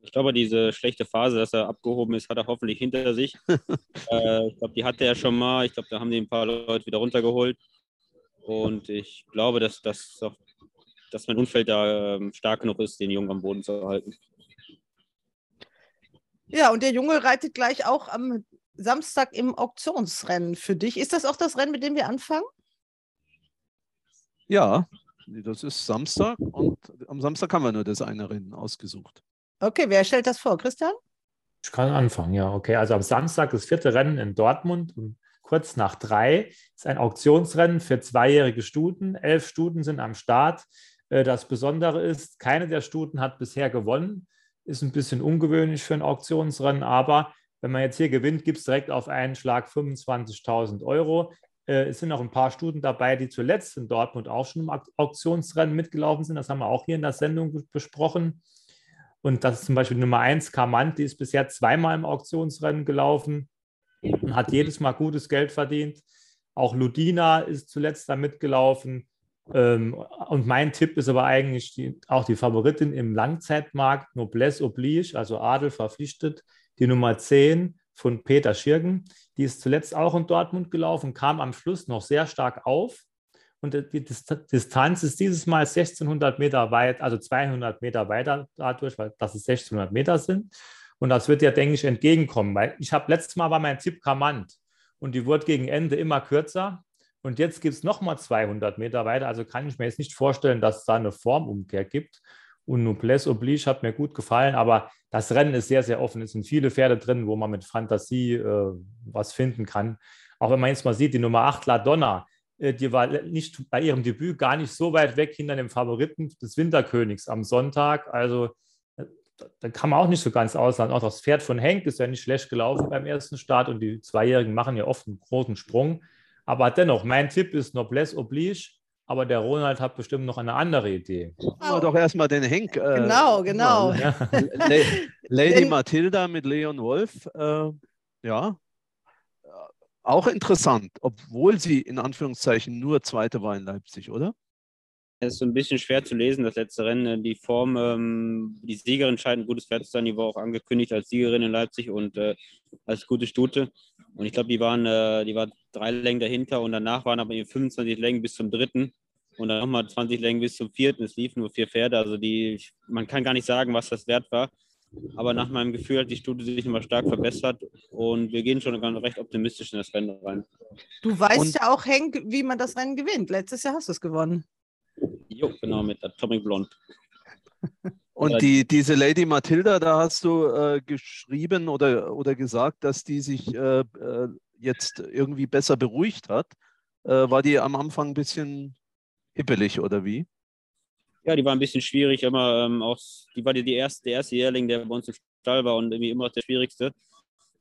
Ich glaube, diese schlechte Phase, dass er abgehoben ist, hat er hoffentlich hinter sich. äh, ich glaube, die hatte er schon mal. Ich glaube, da haben die ein paar Leute wieder runtergeholt. Und ich glaube, dass, dass, auch- dass mein Umfeld da ähm, stark genug ist, den Jungen am Boden zu halten. Ja, und der Junge reitet gleich auch am Samstag im Auktionsrennen für dich. Ist das auch das Rennen, mit dem wir anfangen? Ja, das ist Samstag und am Samstag haben wir nur das eine Rennen ausgesucht. Okay, wer stellt das vor? Christian? Ich kann anfangen, ja. Okay, also am Samstag das vierte Rennen in Dortmund um kurz nach drei ist ein Auktionsrennen für zweijährige Stuten. Elf Stuten sind am Start. Äh, Das Besondere ist, keine der Stuten hat bisher gewonnen. Ist ein bisschen ungewöhnlich für ein Auktionsrennen, aber wenn man jetzt hier gewinnt, gibt es direkt auf einen Schlag 25.000 Euro. Äh, Es sind noch ein paar Stuten dabei, die zuletzt in Dortmund auch schon im Auk- Auktionsrennen mitgelaufen sind. Das haben wir auch hier in der Sendung be- besprochen. Und das ist zum Beispiel Nummer 1, Kamant, die ist bisher zweimal im Auktionsrennen gelaufen und hat jedes Mal gutes Geld verdient. Auch Ludina ist zuletzt da mitgelaufen. Ähm, Und mein Tipp ist aber eigentlich die, auch die Favoritin im Langzeitmarkt, Noblesse Oblige, also Adel verpflichtet, die Nummer 10 von Peter Schirgen. Die ist zuletzt auch in Dortmund gelaufen, kam am Schluss noch sehr stark auf. Und die Dist- Distanz ist dieses Mal 1600 Meter weit, also 200 Meter weiter dadurch, weil das es 1600 Meter sind. Und das wird ja, denke ich, entgegenkommen. Weil ich habe letztes Mal war mein Tipp Kamant und die wurde gegen Ende immer kürzer. Und jetzt gibt es nochmal 200 Meter weiter. Also kann ich mir jetzt nicht vorstellen, dass es da eine Formumkehr gibt. Und Noblesse Oblige hat mir gut gefallen, aber das Rennen ist sehr, sehr offen. Es sind viele Pferde drin, wo man mit Fantasie äh, was finden kann. Auch wenn man jetzt mal sieht, die Nummer 8, La Donna, äh, die war nicht bei ihrem Debüt gar nicht so weit weg hinter dem Favoriten des Winterkönigs am Sonntag. Also äh, da kann man auch nicht so ganz aussagen. Auch das Pferd von Henk ist ja nicht schlecht gelaufen beim ersten Start und die Zweijährigen machen ja oft einen großen Sprung. Aber dennoch, mein Tipp ist Noblesse oblige, aber der Ronald hat bestimmt noch eine andere Idee. Machen wir doch erstmal den Henk. Äh, Genau, genau. Ja. La- Lady Denn- Mathilda mit Leon Wolf, äh, ja, äh, auch interessant, obwohl sie in Anführungszeichen nur Zweite war in Leipzig, oder? Es ist so ein bisschen schwer zu lesen, das letzte Rennen. Die Form, ähm, die Siegerin scheint ein gutes Pferd zu sein. Die war auch angekündigt als Siegerin in Leipzig und äh, als gute Stute. Und ich glaube, die waren, äh, die war drei Längen dahinter und danach waren aber eben 25 Längen bis zum dritten und dann nochmal 20 Längen bis zum vierten. Es liefen nur vier Pferde. Also die, man kann gar nicht sagen, was das wert war. Aber nach meinem Gefühl hat die Stute sich nochmal stark verbessert und wir gehen schon ganz recht optimistisch in das Rennen rein. Du weißt Und- ja auch, Henk, wie man das Rennen gewinnt. Letztes Jahr hast du es gewonnen. Jo, genau, mit Atomic Blonde. Und Ja, die, diese Lady Mathilda, da hast du äh, geschrieben oder, oder gesagt, dass die sich äh, äh, jetzt irgendwie besser beruhigt hat. Äh, war die am Anfang ein bisschen hippelig oder wie? Ja, die war ein bisschen schwierig, immer ähm, auch, die war die, die erste, der erste Jährling, der bei uns im Stall war und irgendwie immer noch der schwierigste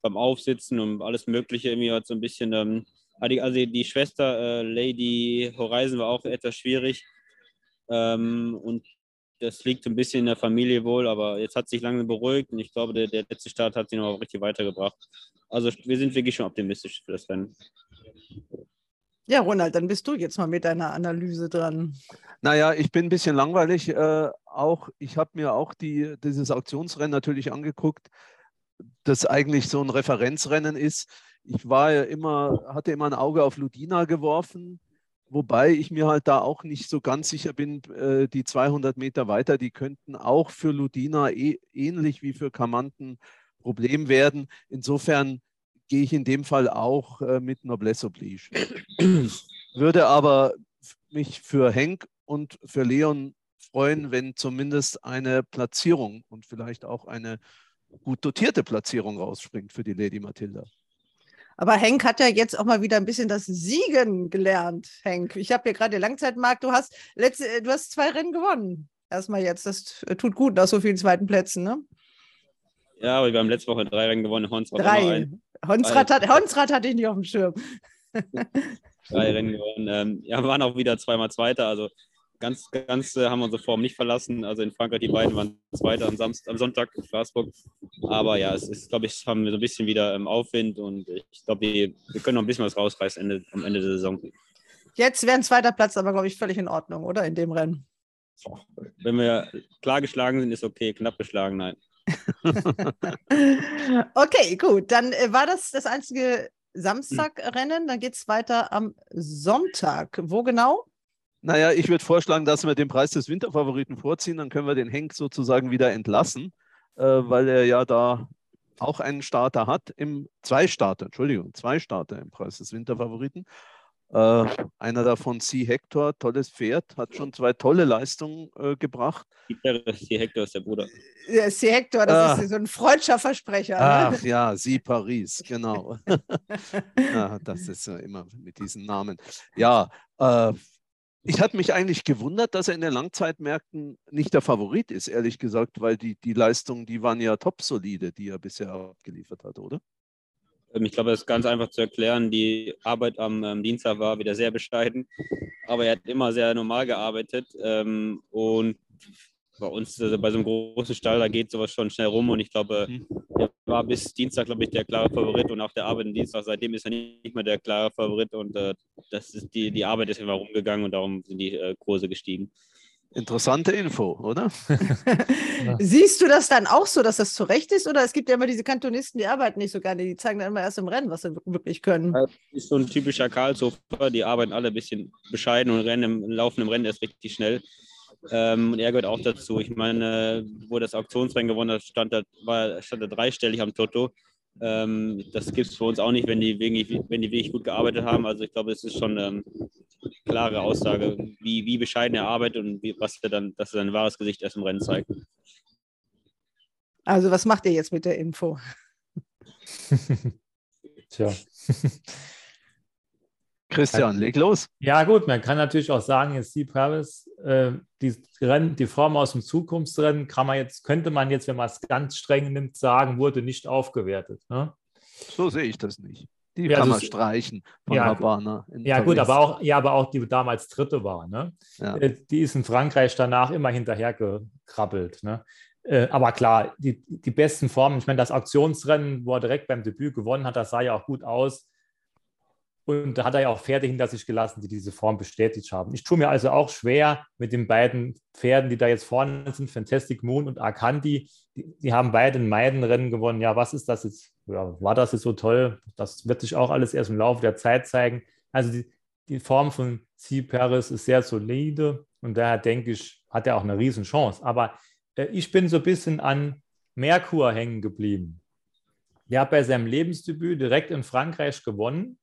beim Aufsitzen und alles Mögliche. Irgendwie hat so ein bisschen, ähm, ah, die- also die Schwester äh, Lady Horizon war auch etwas schwierig ähm, und das liegt ein bisschen in der Familie wohl, aber jetzt hat sich langsam beruhigt und ich glaube, der, der letzte Start hat sie noch richtig weitergebracht. Also wir sind wirklich schon optimistisch für das Rennen. Ja, Ronald, dann bist du jetzt mal mit deiner Analyse dran. Naja, ich bin ein bisschen langweilig. Äh, auch, ich habe mir auch die, dieses Auktionsrennen natürlich angeguckt, das eigentlich so ein Referenzrennen ist. Ich war ja immer, hatte immer ein Auge auf Ludina geworfen, wobei ich mir halt da auch nicht so ganz sicher bin, äh, die 200 Meter weiter, die könnten auch für Ludina eh, ähnlich wie für Kamanten Problem werden. Insofern gehe ich in dem Fall auch äh, mit Noblesse Oblige. Würde aber mich für Henk und für Leon freuen, wenn zumindest eine Platzierung und vielleicht auch eine gut dotierte Platzierung rausspringt für die Lady Mathilda. Aber Henk hat ja jetzt auch mal wieder ein bisschen das Siegen gelernt, Henk. Ich habe hier gerade den Langzeitmarkt. Du hast, letzte, äh, du hast zwei Rennen gewonnen. Erstmal jetzt. Das äh, tut gut nach so vielen zweiten Plätzen, ne? Ja, aber wir haben letzte Woche drei Rennen gewonnen. Hons war immer Drei. Honsrad, hat, Honsrad hatte ich nicht auf dem Schirm. drei Rennen gewonnen. Ähm, ja, wir waren auch wieder zweimal Zweiter. Also ganz, ganz äh, haben wir unsere Form nicht verlassen. Also in Frankreich, die beiden waren Zweiter am, Samstag, am Sonntag in Straßburg. Aber ja, es ist, glaube ich, haben wir so ein bisschen wieder ähm, Aufwind und ich glaube, wir, wir können noch ein bisschen was rausreißen Ende, am Ende der Saison. Jetzt wäre ein zweiter Platz aber, glaube ich, völlig in Ordnung, oder? In dem Rennen. Wenn wir klar geschlagen sind, ist okay. Knapp geschlagen, nein. Okay, gut. Dann äh, war das das einzige Samstagrennen. Dann geht es weiter am Sonntag. Wo genau? Naja, ich würde vorschlagen, dass wir den Preis des Winterfavoriten vorziehen, dann können wir den Henk sozusagen wieder entlassen, äh, weil er ja da auch einen Starter hat, im zwei Starter, Entschuldigung, zwei Starter im Preis des Winterfavoriten. Äh, einer davon, C. Hector, tolles Pferd, hat schon zwei tolle Leistungen äh, gebracht. Die Hector ist der Bruder. Ja, C. Hector, das Ah. ist so ein freudscher Versprecher. Ach Ne? ja, Sie Paris, genau. ja, das ist ja immer mit diesen Namen. Ja, äh, ich hatte mich eigentlich gewundert, dass er in den Langzeitmärkten nicht der Favorit ist, ehrlich gesagt, weil die, die Leistungen, die waren ja top solide, die er bisher abgeliefert hat, oder? Ähm, Ich glaube, das ist ganz einfach zu erklären. Die Arbeit am ähm, Dienstag war wieder sehr bescheiden, aber er hat immer sehr normal gearbeitet. Ähm, und bei uns, also bei so einem großen Stall, da geht sowas schon schnell rum. Und ich glaube, er war bis Dienstag, glaube ich, der klare Favorit. Und auch der Arbeit am Dienstag, seitdem ist er nicht mehr der klare Favorit. Und äh, das ist die, die Arbeit ist immer rumgegangen und darum sind die äh, Kurse gestiegen. Interessante Info, oder? Siehst du das dann auch so, dass das zu Recht ist? Oder es gibt ja immer diese Kantonisten, die arbeiten nicht so gerne. Die zeigen dann immer erst im Rennen, was sie wirklich können. Das ist so ein typischer Karlshofer. Die arbeiten alle ein bisschen bescheiden und rennen im laufen im Rennen erst richtig schnell. Ähm, und er gehört auch dazu. Ich meine, wo das Auktionsrennen gewonnen hat, stand er, war, stand er dreistellig am Toto. Ähm, das gibt es für uns auch nicht, wenn die, wirklich, wenn die wirklich gut gearbeitet haben. Also ich glaube, es ist schon ähm, klare Aussage, wie, wie bescheiden er arbeitet und wie, was er dann, dass er sein wahres Gesicht erst im Rennen zeigt. Also, was macht ihr jetzt mit der Info? Tja. Christian, leg los. Ja, gut, man kann natürlich auch sagen, jetzt Steve Paris, äh, die, Rennen, die Form aus dem Zukunftsrennen kann man jetzt, könnte man jetzt, wenn man es ganz streng nimmt, sagen, wurde nicht aufgewertet. Ne? So sehe ich das nicht. Die Ja, kann das- man streichen von Ja, Habana. Ja, gut, aber auch, ja, aber auch die damals Dritte war. Ne? Ja. Äh, Die ist in Frankreich danach immer hinterher gekrabbelt. Ne? Äh, Aber klar, die, die besten Formen, ich meine, das Auktionsrennen, wo er direkt beim Debüt gewonnen hat, das sah ja auch gut aus. Und da hat er ja auch Pferde hinter sich gelassen, die diese Form bestätigt haben. Ich tue mir also auch schwer mit den beiden Pferden, die da jetzt vorne sind, Fantastic Moon und Arcandi. Die, die haben beide ein Meidenrennen gewonnen. Ja, was ist das jetzt? Ja, war das jetzt so toll? Das wird sich auch alles erst im Laufe der Zeit zeigen. Also die, die Form von C. Paris ist sehr solide und daher denke ich, hat er auch eine Riesenchance. Aber äh, ich bin so ein bisschen an Merkur hängen geblieben. Der hat bei seinem Lebensdebüt direkt in Frankreich gewonnen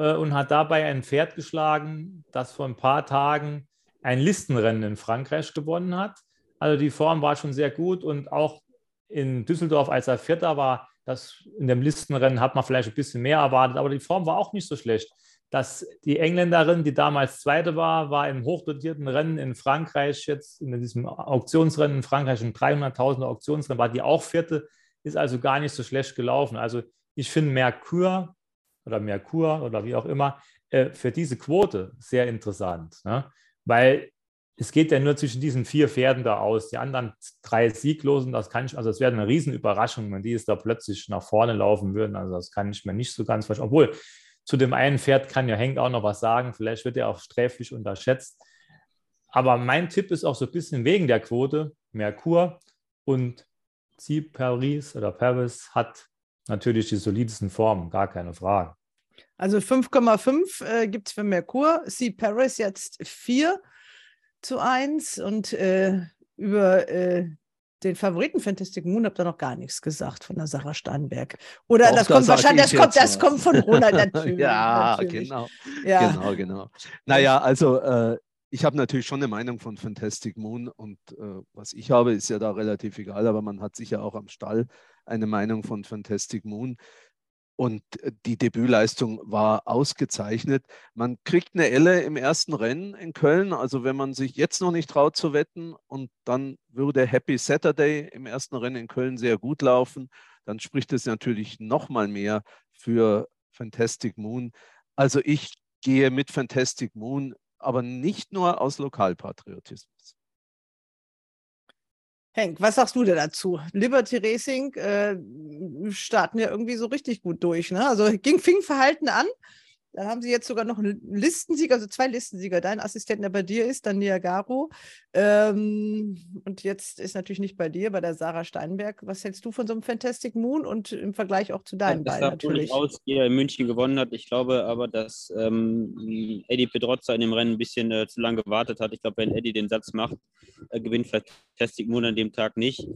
und hat dabei ein Pferd geschlagen, das vor ein paar Tagen ein Listenrennen in Frankreich gewonnen hat. Also die Form war schon sehr gut und auch in Düsseldorf, als er Vierter war, das in dem Listenrennen hat man vielleicht ein bisschen mehr erwartet, aber die Form war auch nicht so schlecht. Dass die Engländerin, die damals Zweite war, war im hochdotierten Rennen in Frankreich, jetzt in diesem Auktionsrennen in Frankreich, ein 300.000er Auktionsrennen, war die auch Vierte, ist also gar nicht so schlecht gelaufen. Also ich finde Merkur oder Merkur oder wie auch immer äh, für diese Quote sehr interessant, ne? weil es geht ja nur zwischen diesen vier Pferden da aus. Die anderen drei Sieglosen, das kann ich, also es wäre eine Riesenüberraschung, wenn die es da plötzlich nach vorne laufen würden. Also das kann ich mir nicht so ganz verstehen. Obwohl, zu dem einen Pferd kann ja Henk auch noch was sagen. Vielleicht wird er auch sträflich unterschätzt. Aber mein Tipp ist auch so ein bisschen wegen der Quote. Merkur und Sie Paris oder Paris hat natürlich die solidesten Formen, gar keine Frage. Also 5,5 äh, gibt es für Merkur. C. Paris jetzt 4 zu 1 und äh, über äh, den Favoriten Fantastic Moon habt ihr noch gar nichts gesagt von der Sarah Steinberg. Oder Doch, das da kommt wahrscheinlich, das kommt, das kommt von Ronald natürlich. ja, natürlich. genau. Ja. Genau, genau. Naja, also äh, ich habe natürlich schon eine Meinung von Fantastic Moon und äh, was ich habe, ist ja da relativ egal, aber man hat sicher auch am Stall eine Meinung von Fantastic Moon. Und äh, die Debütleistung war ausgezeichnet. Man kriegt eine Elle im ersten Rennen in Köln. Also wenn man sich jetzt noch nicht traut zu wetten und dann würde Happy Saturday im ersten Rennen in Köln sehr gut laufen, dann spricht es natürlich noch mal mehr für Fantastic Moon. Also ich gehe mit Fantastic Moon, aber nicht nur aus Lokalpatriotismus. Henk, was sagst du denn dazu? Liberty Racing äh, starten ja irgendwie so richtig gut durch. Ne? Also ging, fing Verhalten an. Dann haben sie jetzt sogar noch einen Listensieger, also zwei Listensieger. Dein Assistent, der bei dir ist, dann Niagaro. Ähm, und jetzt ist natürlich nicht bei dir, bei der Sarah Steinberg. Was hältst du von so einem Fantastic Moon und im Vergleich auch zu das beiden sah wohl natürlich? aus, wie er in München gewonnen hat. Ich glaube aber, dass ähm, Eddie Pedrozza in dem Rennen ein bisschen äh, zu lange gewartet hat. Ich glaube, wenn Eddie den Satz macht, äh, gewinnt Fantastic Moon an dem Tag nicht.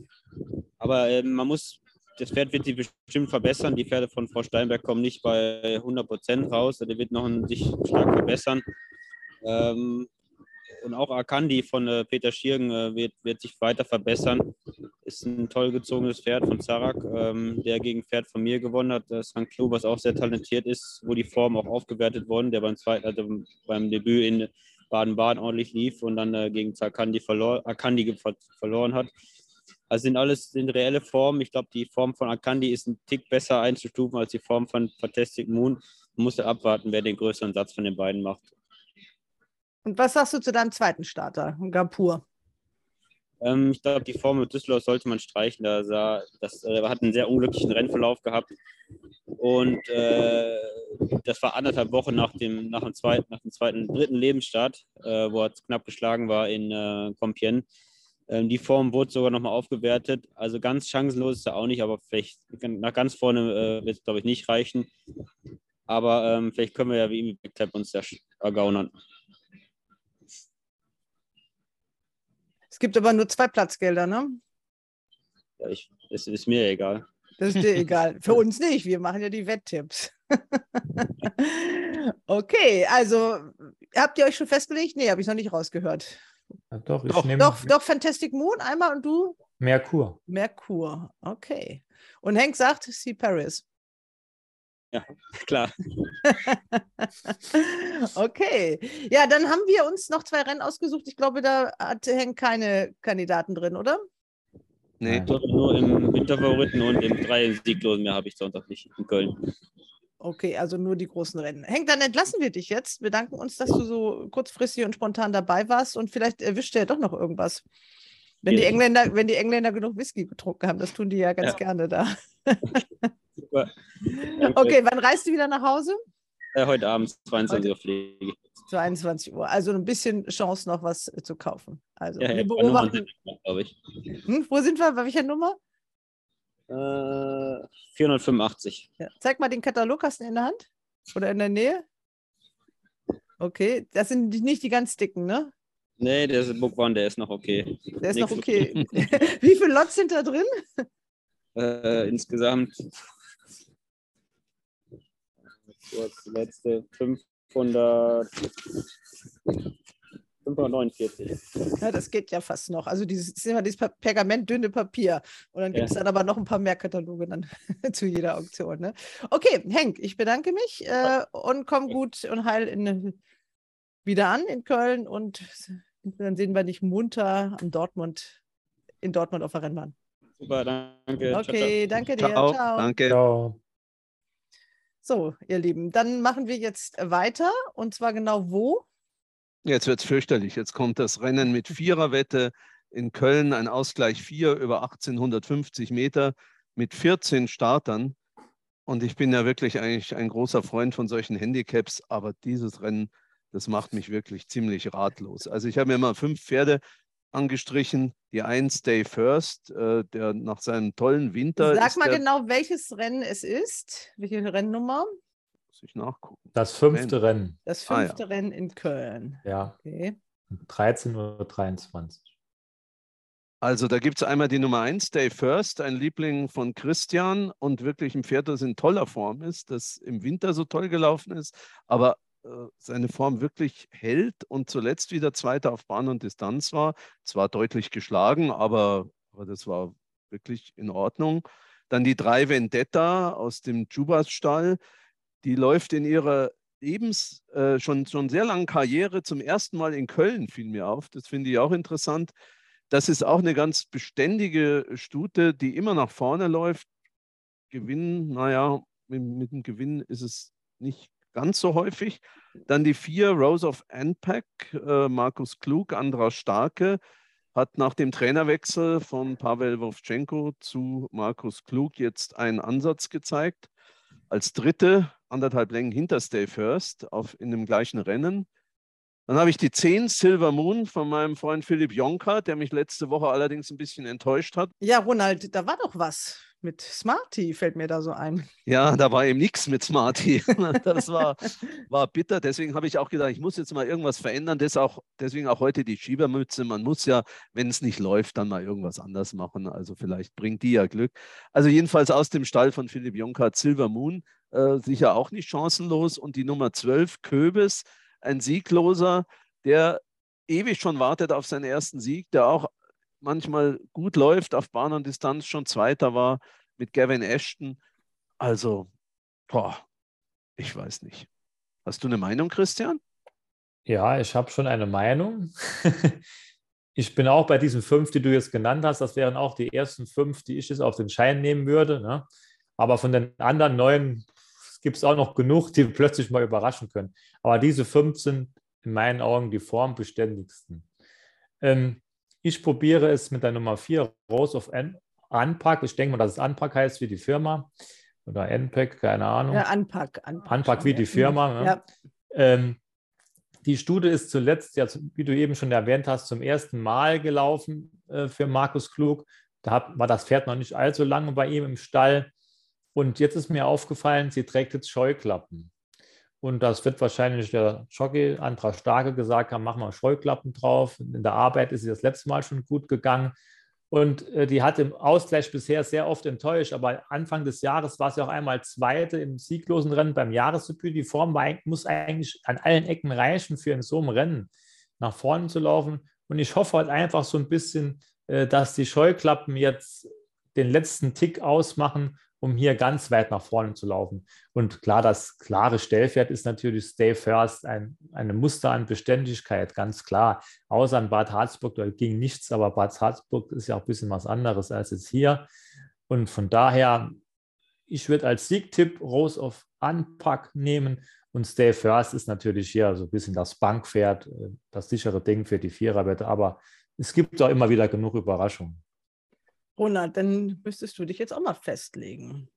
Aber ähm, man muss, das Pferd wird sich bestimmt verbessern. Die Pferde von Frau Steinberg kommen nicht bei 100 Prozent raus. Der wird noch sich stark verbessern. Ähm, und auch Akandi von äh, Peter Schirgen äh, wird, wird sich weiter verbessern. Ist ein toll gezogenes Pferd von Zarak, ähm, der gegen Pferd von mir gewonnen hat. Das St. Cloud, was auch sehr talentiert ist, wo die Form auch aufgewertet worden, der beim zweiten, also beim Debüt in Baden-Baden ordentlich lief und dann äh, gegen Akandi, verlor, verloren hat. Also sind alles sind reelle Formen. Ich glaube, die Form von Akandi ist ein Tick besser einzustufen als die Form von Fantastic Moon. Man muss ja abwarten, wer den größeren Satz von den beiden macht. Und was sagst du zu deinem zweiten Starter, Gapur? Ähm, ich glaube, die Form mit Düsseldorf sollte man streichen. Da sah, das äh, hat einen sehr unglücklichen Rennverlauf gehabt. Und äh, das war anderthalb Wochen nach dem, nach dem zweiten, nach dem zweiten, dritten Lebensstart, äh, wo er knapp geschlagen war in äh, Compiègne. Ähm, die Form wurde sogar nochmal aufgewertet. Also ganz chancenlos ist er auch nicht, aber vielleicht nach ganz vorne äh, wird es, glaube ich, nicht reichen. Aber ähm, vielleicht können wir ja wie im Backtap uns ja ergaunern. Es gibt aber nur zwei Platzgelder, ne? Ja, ich, es ist mir egal. Das ist dir egal. Für uns nicht. Wir machen ja die Wetttipps. okay, also habt ihr euch schon festgelegt? Nee, habe ich noch nicht rausgehört. Ja, doch, ich Doch, nehme doch, doch, Fantastic Moon einmal und du? Merkur. Merkur. Okay. Und Henk sagt C. Paris. Ja, klar. okay. Ja, dann haben wir uns noch zwei Rennen ausgesucht. Ich glaube, da hat Henk keine Kandidaten drin, oder? Nee. Nur im Winterfavoriten und im drei Sieglosen mehr habe ich Sonntag nicht in Köln. Okay, also nur die großen Rennen. Henk, dann entlassen wir dich jetzt. Wir danken uns, dass du so kurzfristig und spontan dabei warst und vielleicht erwischt ja doch noch irgendwas. Wenn die, Engländer, wenn die Engländer genug Whisky getrunken haben, das tun die ja ganz ja. gerne da. Super. Okay, wann reist du wieder nach Hause? Äh, heute Abend, 22 Uhr Pflege. 22 Uhr. Also ein bisschen Chance, noch was zu kaufen. Also, ja, wir beobachten. glaube ich. Hm, wo sind wir? Bei welcher Nummer? Äh, 485. Ja. Zeig mal den Katalog, hast du in der Hand? Oder in der Nähe? Okay, das sind nicht die ganz dicken, ne? Nee, der ist Book One, der ist noch okay. Der ist Nächste noch okay. Wie viele Lots sind da drin? Äh, insgesamt kurz letzte 500 549. Ja, das geht ja fast noch. Also dieses, das ist immer dieses pergamentdünne Papier. Und dann gibt es ja. dann aber noch ein paar mehr Kataloge dann zu jeder Auktion. Ne? Okay, Henk, ich bedanke mich äh, und komm gut und heil in, wieder an in Köln und dann sehen wir dich munter am Dortmund, in Dortmund auf der Rennbahn. Super, danke. Okay, ciao, ciao. danke dir. Ciao. ciao. Danke. Ciao. So, ihr Lieben, dann machen wir jetzt weiter und zwar genau wo? Jetzt wird es fürchterlich. Jetzt kommt das Rennen mit Viererwette in Köln, ein Ausgleich 4 über 1850 Meter mit 14 Startern. Und ich bin ja wirklich eigentlich ein großer Freund von solchen Handicaps, aber dieses Rennen, das macht mich wirklich ziemlich ratlos. Also ich habe mir mal fünf Pferde angestrichen. Die 1 Stay First, äh, der nach seinem tollen Winter. Sag mal genau, welches Rennen es ist. Welche Rennnummer? Muss ich nachgucken. Das fünfte Rennen. Das fünfte ah, ja. Rennen in Köln. Ja. Okay. 13.23 Uhr. Also da gibt es einmal die Nummer 1, Stay First, ein Liebling von Christian und wirklich ein Pferd, das in toller Form ist, das im Winter so toll gelaufen ist, aber äh, seine Form wirklich hält und zuletzt wieder Zweiter auf Bahn und Distanz war. Zwar deutlich geschlagen, aber, aber das war wirklich in Ordnung. Dann die drei Vendetta aus dem Jubas-Stall die läuft in ihrer Lebens, äh, schon, schon sehr langen Karriere zum ersten Mal in Köln, fiel mir auf. Das finde ich auch interessant. Das ist auch eine ganz beständige Stute, die immer nach vorne läuft. Gewinn, naja, mit, mit dem Gewinn ist es nicht ganz so häufig. Dann die vier, Rose of Anpack, äh, Markus Klug, Andra Starke, hat nach dem Trainerwechsel von Pavel Wovchenko zu Markus Klug jetzt einen Ansatz gezeigt. Als dritte anderthalb Längen hinter Stay First auf, in dem gleichen Rennen. Dann habe ich die 10 Silver Moon von meinem Freund Philipp Jonka, der mich letzte Woche allerdings ein bisschen enttäuscht hat. Ja, Ronald, da war doch was mit Smarty, fällt mir da so ein. Ja, da war eben nichts mit Smarty. Das war, war bitter. Deswegen habe ich auch gedacht, ich muss jetzt mal irgendwas verändern. Das auch, deswegen auch heute die Schiebermütze. Man muss ja, wenn es nicht läuft, dann mal irgendwas anders machen. Also vielleicht bringt die ja Glück. Also jedenfalls aus dem Stall von Philipp Jonka, Silver Moon, äh, sicher auch nicht chancenlos. Und die Nummer 12, Köbes, ein Siegloser, der ewig schon wartet auf seinen ersten Sieg, der auch manchmal gut läuft, auf Bahn und Distanz schon Zweiter war mit Gavin Ashton. Also, boah, ich weiß nicht. Hast du eine Meinung, Christian? Ja, ich habe schon eine Meinung. ich bin auch bei diesen fünf, die du jetzt genannt hast. Das wären auch die ersten fünf, die ich jetzt auf den Schein nehmen würde. Ne? Aber von den anderen neun gibt es auch noch genug, die plötzlich mal überraschen können. Aber diese fünf sind in meinen Augen die formbeständigsten. Ähm, ich probiere es mit der Nummer 4, Rose of An Anpack. Ich denke mal, dass es Anpack heißt wie die Firma. Oder NPAC, keine Ahnung. Ja, Anpack. Anpack, Anpack wie ja. die Firma. Ne? Ja. Ähm, die Studie ist zuletzt, ja, wie du eben schon erwähnt hast, zum ersten Mal gelaufen äh, für Markus Klug. Da hat, war das Pferd noch nicht allzu lange bei ihm im Stall. Und jetzt ist mir aufgefallen, sie trägt jetzt Scheuklappen. Und das wird wahrscheinlich der Jockey Andra Starke gesagt haben, mach mal Scheuklappen drauf. In der Arbeit ist sie das letzte Mal schon gut gegangen. Und äh, die hat im Ausgleich bisher sehr oft enttäuscht, aber Anfang des Jahres war sie auch einmal Zweite im sieglosen Rennen beim Jahresdebüt. Die Form war, muss eigentlich an allen Ecken reichen, für in so einem Rennen nach vorne zu laufen. Und ich hoffe halt einfach so ein bisschen, äh, dass die Scheuklappen jetzt den letzten Tick ausmachen um hier ganz weit nach vorne zu laufen. Und klar, das klare Stellpferd ist natürlich Stay First, ein, eine Muster an Beständigkeit, ganz klar. Außer an Bad Harzburg, da ging nichts, aber Bad Harzburg ist ja auch ein bisschen was anderes als jetzt hier. Und von daher, ich würde als Siegtipp Rose of Unpack nehmen und Stay First ist natürlich hier so ein bisschen das Bankpferd, äh, das sichere Ding für die Viererwette. Aber es gibt auch immer wieder genug Überraschungen. Ronald, dann müsstest du dich jetzt auch mal festlegen.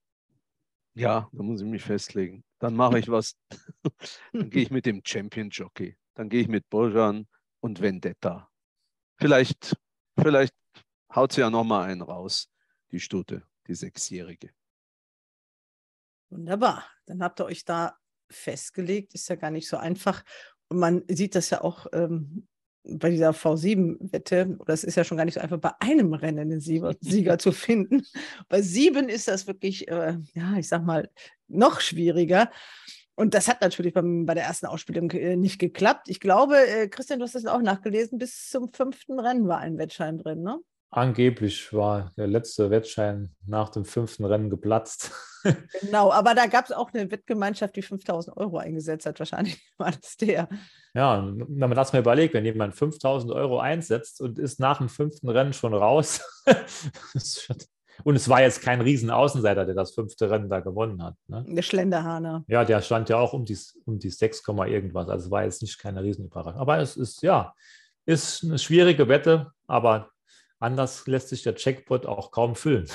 Ja, da muss ich mich festlegen. Dann mache ich was. Dann gehe ich mit dem Champion Jockey. Dann gehe ich mit Bojan und Vendetta. Vielleicht, vielleicht haut sie ja noch mal einen raus, die Stute, die Sechsjährige. Wunderbar. Dann habt ihr euch da festgelegt. Ist ja gar nicht so einfach. Und man sieht das ja auch ähm, bei dieser V7-Wette, oder es ist ja schon gar nicht so einfach, bei einem Rennen den Sieger, Sieger zu finden. Bei sieben ist das wirklich, äh, ja, ich sag mal, noch schwieriger. Und das hat natürlich beim, bei der ersten Ausspielung äh, nicht geklappt. Ich glaube, äh, Christian, du hast das auch nachgelesen, bis zum fünften Rennen war ein Wettschein drin, ne? Angeblich war der letzte Wettschein nach dem fünften Rennen geplatzt. Genau, aber da gab es auch eine Wettgemeinschaft, die 5000 Euro eingesetzt hat. Wahrscheinlich war das der. Ja, wenn man das mal überlegt, wenn jemand 5000 Euro einsetzt und ist nach dem fünften Rennen schon raus. und es war jetzt kein Riesenaußenseiter, der das fünfte Rennen da gewonnen hat. Ne? Der Schlenderhahner. Ja, der stand ja auch um die, um die 6, irgendwas. Also war jetzt nicht keine Riesenüberraschung. Aber es ist, ja, ist eine schwierige Wette, aber Anders lässt sich der Checkpot auch kaum füllen.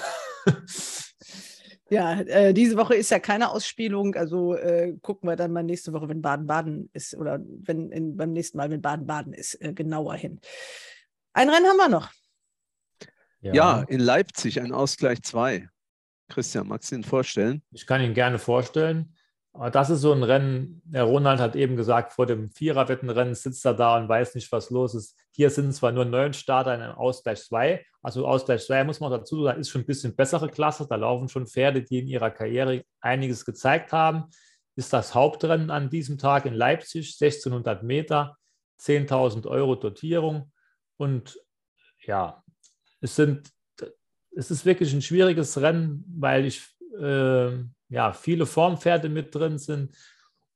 Ja, äh, diese Woche ist ja keine Ausspielung, also äh, gucken wir dann mal nächste Woche, wenn Baden-Baden ist oder wenn in, beim nächsten Mal, wenn Baden-Baden ist, äh, genauer hin. Ein Rennen haben wir noch. Ja. ja, in Leipzig ein Ausgleich 2. Christian, magst du ihn vorstellen? Ich kann ihn gerne vorstellen. Aber das ist so ein Rennen, der Ronald hat eben gesagt, vor dem Viererwettenrennen sitzt er da und weiß nicht, was los ist. Hier sind zwar nur neun Starter in einem Ausgleich 2. Also Ausgleich 2 muss man dazu sagen, ist schon ein bisschen bessere Klasse. Da laufen schon Pferde, die in ihrer Karriere einiges gezeigt haben. Ist das Hauptrennen an diesem Tag in Leipzig, 1600 Meter, 10.000 Euro Dotierung. Und ja, es sind, es ist wirklich ein schwieriges Rennen, weil ich äh, ja, viele Formpferde mit drin sind.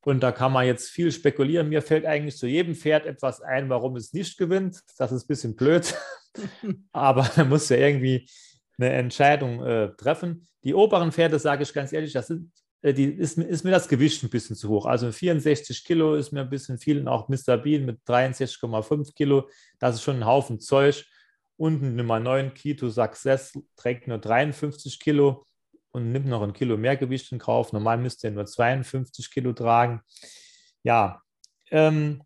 Und da kann man jetzt viel spekulieren. Mir fällt eigentlich zu jedem Pferd etwas ein, warum es nicht gewinnt. Das ist ein bisschen blöd. Aber man muss ja irgendwie eine Entscheidung äh, treffen. Die oberen Pferde, sage ich ganz ehrlich, das sind, äh, die, ist, ist, mir das Gewicht ein bisschen zu hoch. Also 64 Kilo ist mir ein bisschen viel. Und auch Mr. Bean mit 63,5 Kilo. Das ist schon ein Haufen Zeug. Unten Nummer 9, Kito Success, trägt nur 53 Kilo und nimmt noch ein Kilo mehr Gewicht in Kauf. Normal müsste er nur 52 Kilo tragen. Ja, ähm,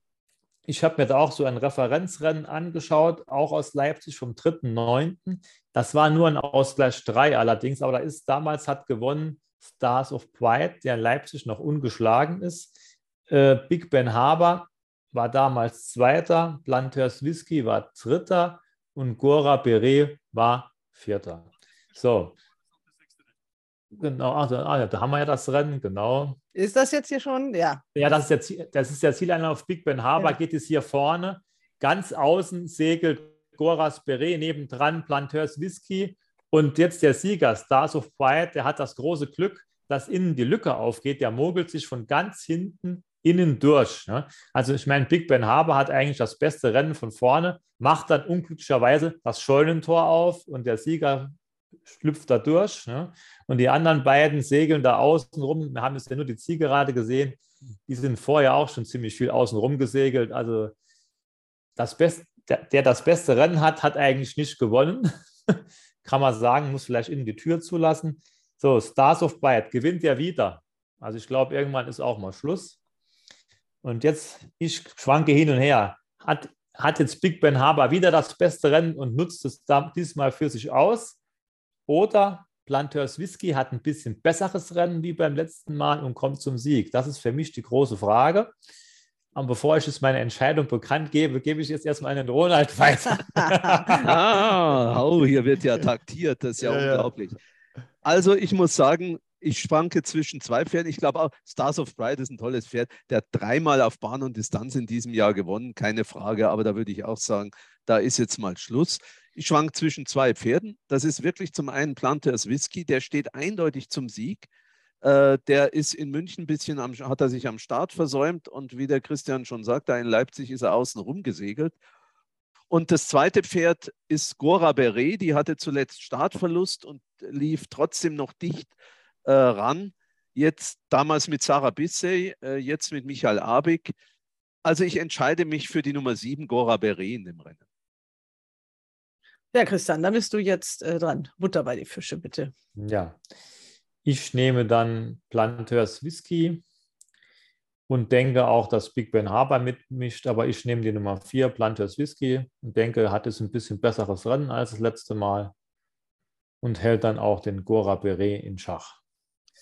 ich habe mir da auch so ein Referenzrennen angeschaut, auch aus Leipzig vom 3.9. Das war nur ein Ausgleich 3 allerdings, aber da ist damals hat gewonnen Stars of Pride, der in Leipzig noch ungeschlagen ist. Äh, Big Ben Haber war damals Zweiter, Planteurs Whisky war Dritter und Gora Beret war Vierter. So, Genau, also, ah, ja, da haben wir ja das Rennen, genau. Ist das jetzt hier schon? Ja. Ja, das ist, jetzt, das ist der Zieleinlauf Big Ben Harbor, ja. geht es hier vorne. Ganz außen segelt Goras Beret, nebendran Planteurs Whisky. Und jetzt der Sieger, Stars of Pride, der hat das große Glück, dass innen die Lücke aufgeht. Der mogelt sich von ganz hinten innen durch. Ne? Also ich meine, Big Ben Harbor hat eigentlich das beste Rennen von vorne, macht dann unglücklicherweise das Scheunentor auf und der Sieger schlüpft da durch. Ne? Und die anderen beiden segeln da außen rum. Wir haben jetzt ja nur die Zielgerade gesehen. Die sind vorher auch schon ziemlich viel außen rum gesegelt. Also das Best, der, der das beste Rennen hat, hat eigentlich nicht gewonnen. Kann man sagen, muss vielleicht innen die Tür zulassen. So, Stars of Byte gewinnt ja wieder. Also ich glaube, irgendwann ist auch mal Schluss. Und jetzt, ich schwanke hin und her. Hat, hat jetzt Big Ben Haber wieder das beste Rennen und nutzt es diesmal für sich aus? Oder Planteurs Whisky hat ein bisschen besseres Rennen wie beim letzten Mal und kommt zum Sieg? Das ist für mich die große Frage. Und bevor ich jetzt meine Entscheidung bekannt gebe, gebe ich jetzt erstmal einen Ronald weiter. ah, oh, hier wird ja taktiert, das ist ja, ja unglaublich. Ja. Also ich muss sagen, ich schwanke zwischen zwei Pferden. Ich glaube auch, Stars of Pride ist ein tolles Pferd. Der hat dreimal auf Bahn und Distanz in diesem Jahr gewonnen, keine Frage. Aber da würde ich auch sagen, da ist jetzt mal Schluss. Ich schwank zwischen zwei Pferden. Das ist wirklich zum einen Planters Whisky, der steht eindeutig zum Sieg. Äh, der ist in München ein bisschen, am, hat er sich am Start versäumt und wie der Christian schon sagte, in Leipzig ist er außen rumgesegelt. Und das zweite Pferd ist Gora Beret, die hatte zuletzt Startverlust und lief trotzdem noch dicht äh, ran. Jetzt damals mit Sarah Bissey, äh, jetzt mit Michael Abig. Also ich entscheide mich für die Nummer 7, Gora Beret in dem Rennen. Ja, Christian, dann bist du jetzt äh, dran. Butter bei die Fische, bitte. Ja, ich nehme dann Planteurs Whisky und denke auch, dass Big Ben Harbour mitmischt, aber ich nehme die Nummer 4, Planteurs Whisky und denke, hat es ein bisschen besseres Rennen als das letzte Mal und hält dann auch den Gora Beret in Schach.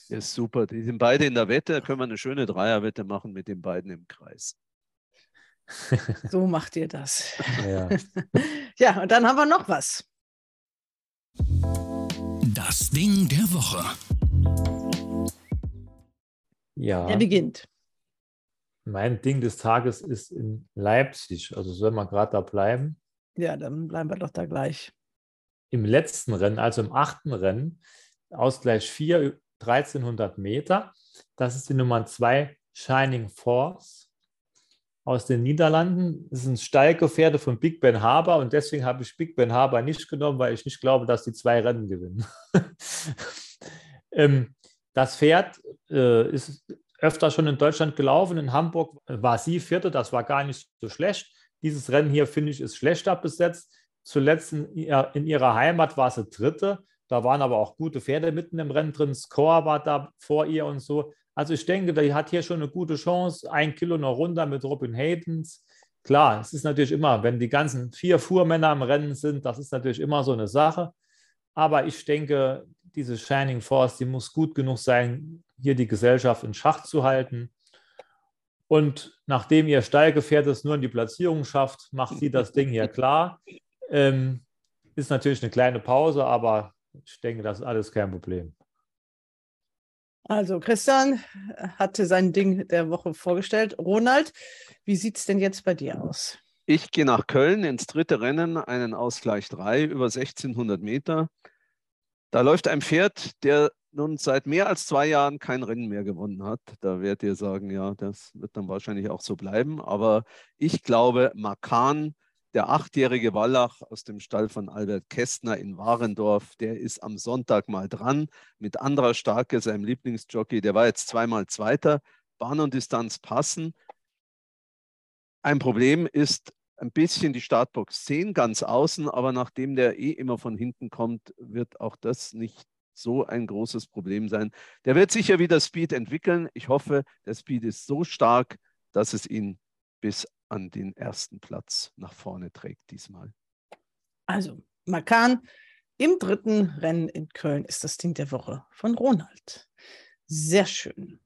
Ist super. Die sind beide in der Wette. Da können wir eine schöne Dreierwette machen mit den beiden im Kreis. So macht ihr das. Ja. ja, und dann haben wir noch was. Das Ding der Woche. Ja. Er beginnt. Mein Ding des Tages ist in Leipzig. Also soll man gerade da bleiben. Ja, dann bleiben wir doch da gleich. Im letzten Rennen, also im achten Rennen, Ausgleich 4, 1300 Meter. Das ist die Nummer 2, Shining Force aus den Niederlanden. Das sind Stallgefährte von Big Ben Harbour und deswegen habe ich Big Ben Harbour nicht genommen, weil ich nicht glaube, dass die zwei Rennen gewinnen. ähm, das Pferd äh, ist öfter schon in Deutschland gelaufen. In Hamburg war sie Vierte, das war gar nicht so schlecht. Dieses Rennen hier, finde ich, ist schlechter besetzt. Zuletzt in, in ihrer Heimat war sie Dritte. Da waren aber auch gute Pferde mitten im Rennen drin. Score war da vor ihr und so. Also ich denke, die hat hier schon eine gute Chance. Ein Kilo noch runter mit Robin Haydens. Klar, es ist natürlich immer, wenn die ganzen vier Fuhrmänner im Rennen sind, das ist natürlich immer so eine Sache. Aber ich denke, diese Shining Force, die muss gut genug sein, hier die Gesellschaft in Schach zu halten. Und nachdem ihr Stallgefährt es nur in die Platzierung schafft, macht sie das Ding hier klar. Ähm, ist natürlich eine kleine Pause, aber ich denke, das ist alles kein Problem. Also Christian hatte sein Ding der Woche vorgestellt. Ronald, wie sieht es denn jetzt bei dir aus? Ich gehe nach Köln ins dritte Rennen, einen Ausgleich 3 über 1600 Meter. Da läuft ein Pferd, der nun seit mehr als zwei Jahren kein Rennen mehr gewonnen hat. Da werdet ihr sagen, ja, das wird dann wahrscheinlich auch so bleiben. Aber ich glaube, Makan, der achtjährige Wallach aus dem Stall von Albert Kästner in Warendorf, der ist am Sonntag mal dran mit anderer Starke, seinem Lieblingsjockey. Der war jetzt zweimal Zweiter. Bahn und Distanz passen. Ein Problem ist ein bisschen die Startbox 10 ganz außen, aber nachdem der eh immer von hinten kommt, wird auch das nicht so ein großes Problem sein. Der wird sicher wieder Speed entwickeln. Ich hoffe, der Speed ist so stark, dass es ihn bis an den ersten Platz nach vorne trägt diesmal. Also, Makan im dritten Rennen in Köln ist das Ding der Woche von Ronald. Sehr schön.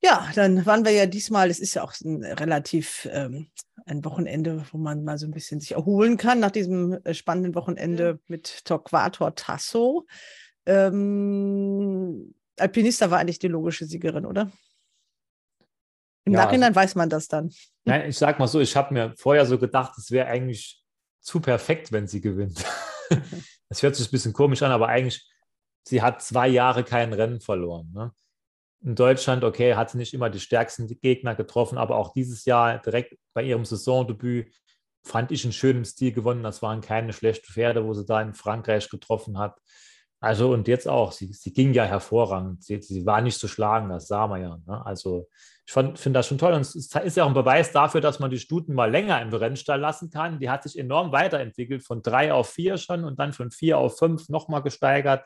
Ja, dann waren wir ja diesmal, es ist ja auch ein relativ ähm, ein Wochenende, wo man mal so ein bisschen sich erholen kann nach diesem äh, spannenden Wochenende mit Torquator Tasso. Ähm, Alpinista war eigentlich die logische Siegerin, oder? Im Ja, Nachhinein weiß man das dann. Nein, ich sag mal so, ich habe mir vorher so gedacht, es wäre eigentlich zu perfekt, wenn sie gewinnt. Das hört sich ein bisschen komisch an, aber eigentlich, sie hat zwei Jahre kein Rennen verloren. Ne? In Deutschland, okay, hat sie nicht immer die stärksten Gegner getroffen, aber auch dieses Jahr direkt bei ihrem Saisondebüt fand ich in schönem Stil gewonnen. Das waren keine schlechten Pferde, wo sie da in Frankreich getroffen hat. Also und jetzt auch, sie, sie ging ja hervorragend. Sie, sie war nicht zu schlagen, das sah man ja. Ne? Also ich finde das schon toll. Und es ist ja auch ein Beweis dafür, dass man die Stuten mal länger im Rennstall lassen kann. Die hat sich enorm weiterentwickelt, von drei auf vier schon und dann von vier auf fünf nochmal gesteigert.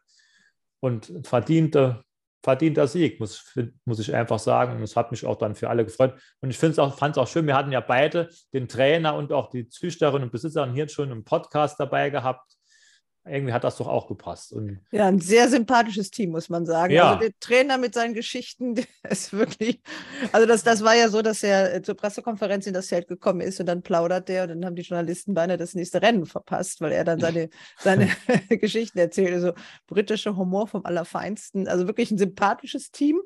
Und verdiente, verdienter Sieg, muss, muss ich einfach sagen. Und es hat mich auch dann für alle gefreut. Und ich finde es auch, fand es auch schön, wir hatten ja beide den Trainer und auch die Züchterin und Besitzerin hier schon im Podcast dabei gehabt. Irgendwie hat das doch auch gepasst. Und Ja, ein sehr sympathisches Team, muss man sagen. Ja. Also der Trainer mit seinen Geschichten, der ist wirklich, also das, das war ja so, dass er äh, zur Pressekonferenz in das Zelt gekommen ist und dann plaudert der und dann haben die Journalisten beinahe das nächste Rennen verpasst, weil er dann seine, seine Geschichten erzählt. Also britischer Humor vom Allerfeinsten, also wirklich ein sympathisches Team.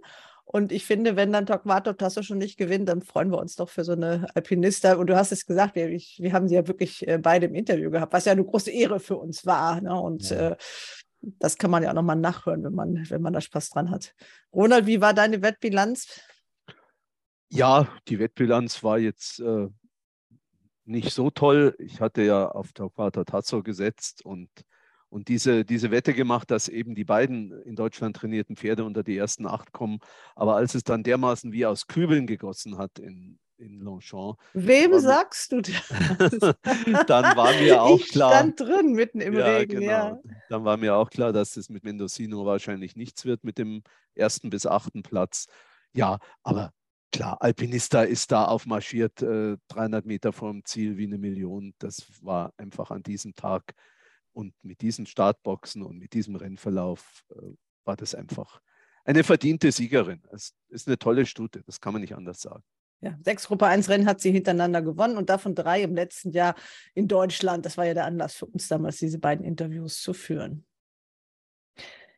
Und ich finde, wenn dann Torquato Tasso schon nicht gewinnt, dann freuen wir uns doch für so eine Alpinista. Und du hast es gesagt, wir, ich, wir haben sie ja wirklich äh, beide im Interview gehabt, was ja eine große Ehre für uns war. Ne? Und ja. äh, das kann man ja auch nochmal nachhören, wenn man, wenn man da Spaß dran hat. Ronald, wie war deine Wettbilanz? Ja, die Wettbilanz war jetzt äh, nicht so toll. Ich hatte ja auf Torquato Tasso gesetzt und und diese, diese Wette gemacht, dass eben die beiden in Deutschland trainierten Pferde unter die ersten acht kommen. Aber als es dann dermaßen wie aus Kübeln gegossen hat in, in Longchamp. Wem war, sagst du das? dann war mir auch ich klar. stand drin mitten im ja, Regen. Genau. Ja. Dann war mir auch klar, dass es mit Mendocino wahrscheinlich nichts wird mit dem ersten bis achten Platz. Ja, aber klar, Alpinista ist da aufmarschiert, äh, 300 Meter vom Ziel wie eine Million. Das war einfach an diesem Tag und mit diesen Startboxen und mit diesem Rennverlauf äh, war das einfach eine verdiente Siegerin. Es ist eine tolle Stute, das kann man nicht anders sagen. Ja, sechs Gruppe 1 Rennen hat sie hintereinander gewonnen und davon drei im letzten Jahr in Deutschland. Das war ja der Anlass für uns damals, diese beiden Interviews zu führen.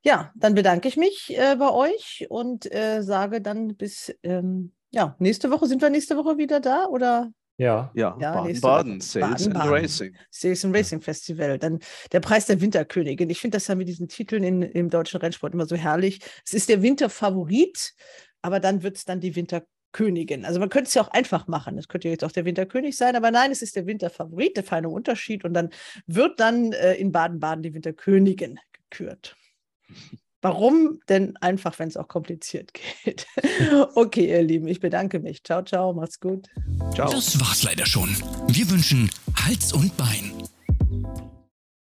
Ja, dann bedanke ich mich äh, bei euch und äh, sage dann bis ähm, ja, nächste Woche. Sind wir nächste Woche wieder da oder ja, ja, Ja, Baden, nächste Baden, Woche. Sales Baden, and Baden. Racing. Sales and Racing Festival. Dann der Preis der Winterkönigin. Ich finde das ja mit diesen Titeln in, im deutschen Rennsport immer so herrlich. Es ist der Winterfavorit, aber dann wird es dann die Winterkönigin. Also man könnte es ja auch einfach machen. Es könnte ja jetzt auch der Winterkönig sein, aber nein, es ist der Winterfavorit, der feine Unterschied. Und dann wird dann äh, in Baden-Baden die Winterkönigin gekürt. Warum? Denn einfach, wenn es auch kompliziert geht. okay, ihr Lieben, ich bedanke mich. Ciao, ciao, macht's gut. Ciao. Das war's leider schon. Wir wünschen Hals und Bein.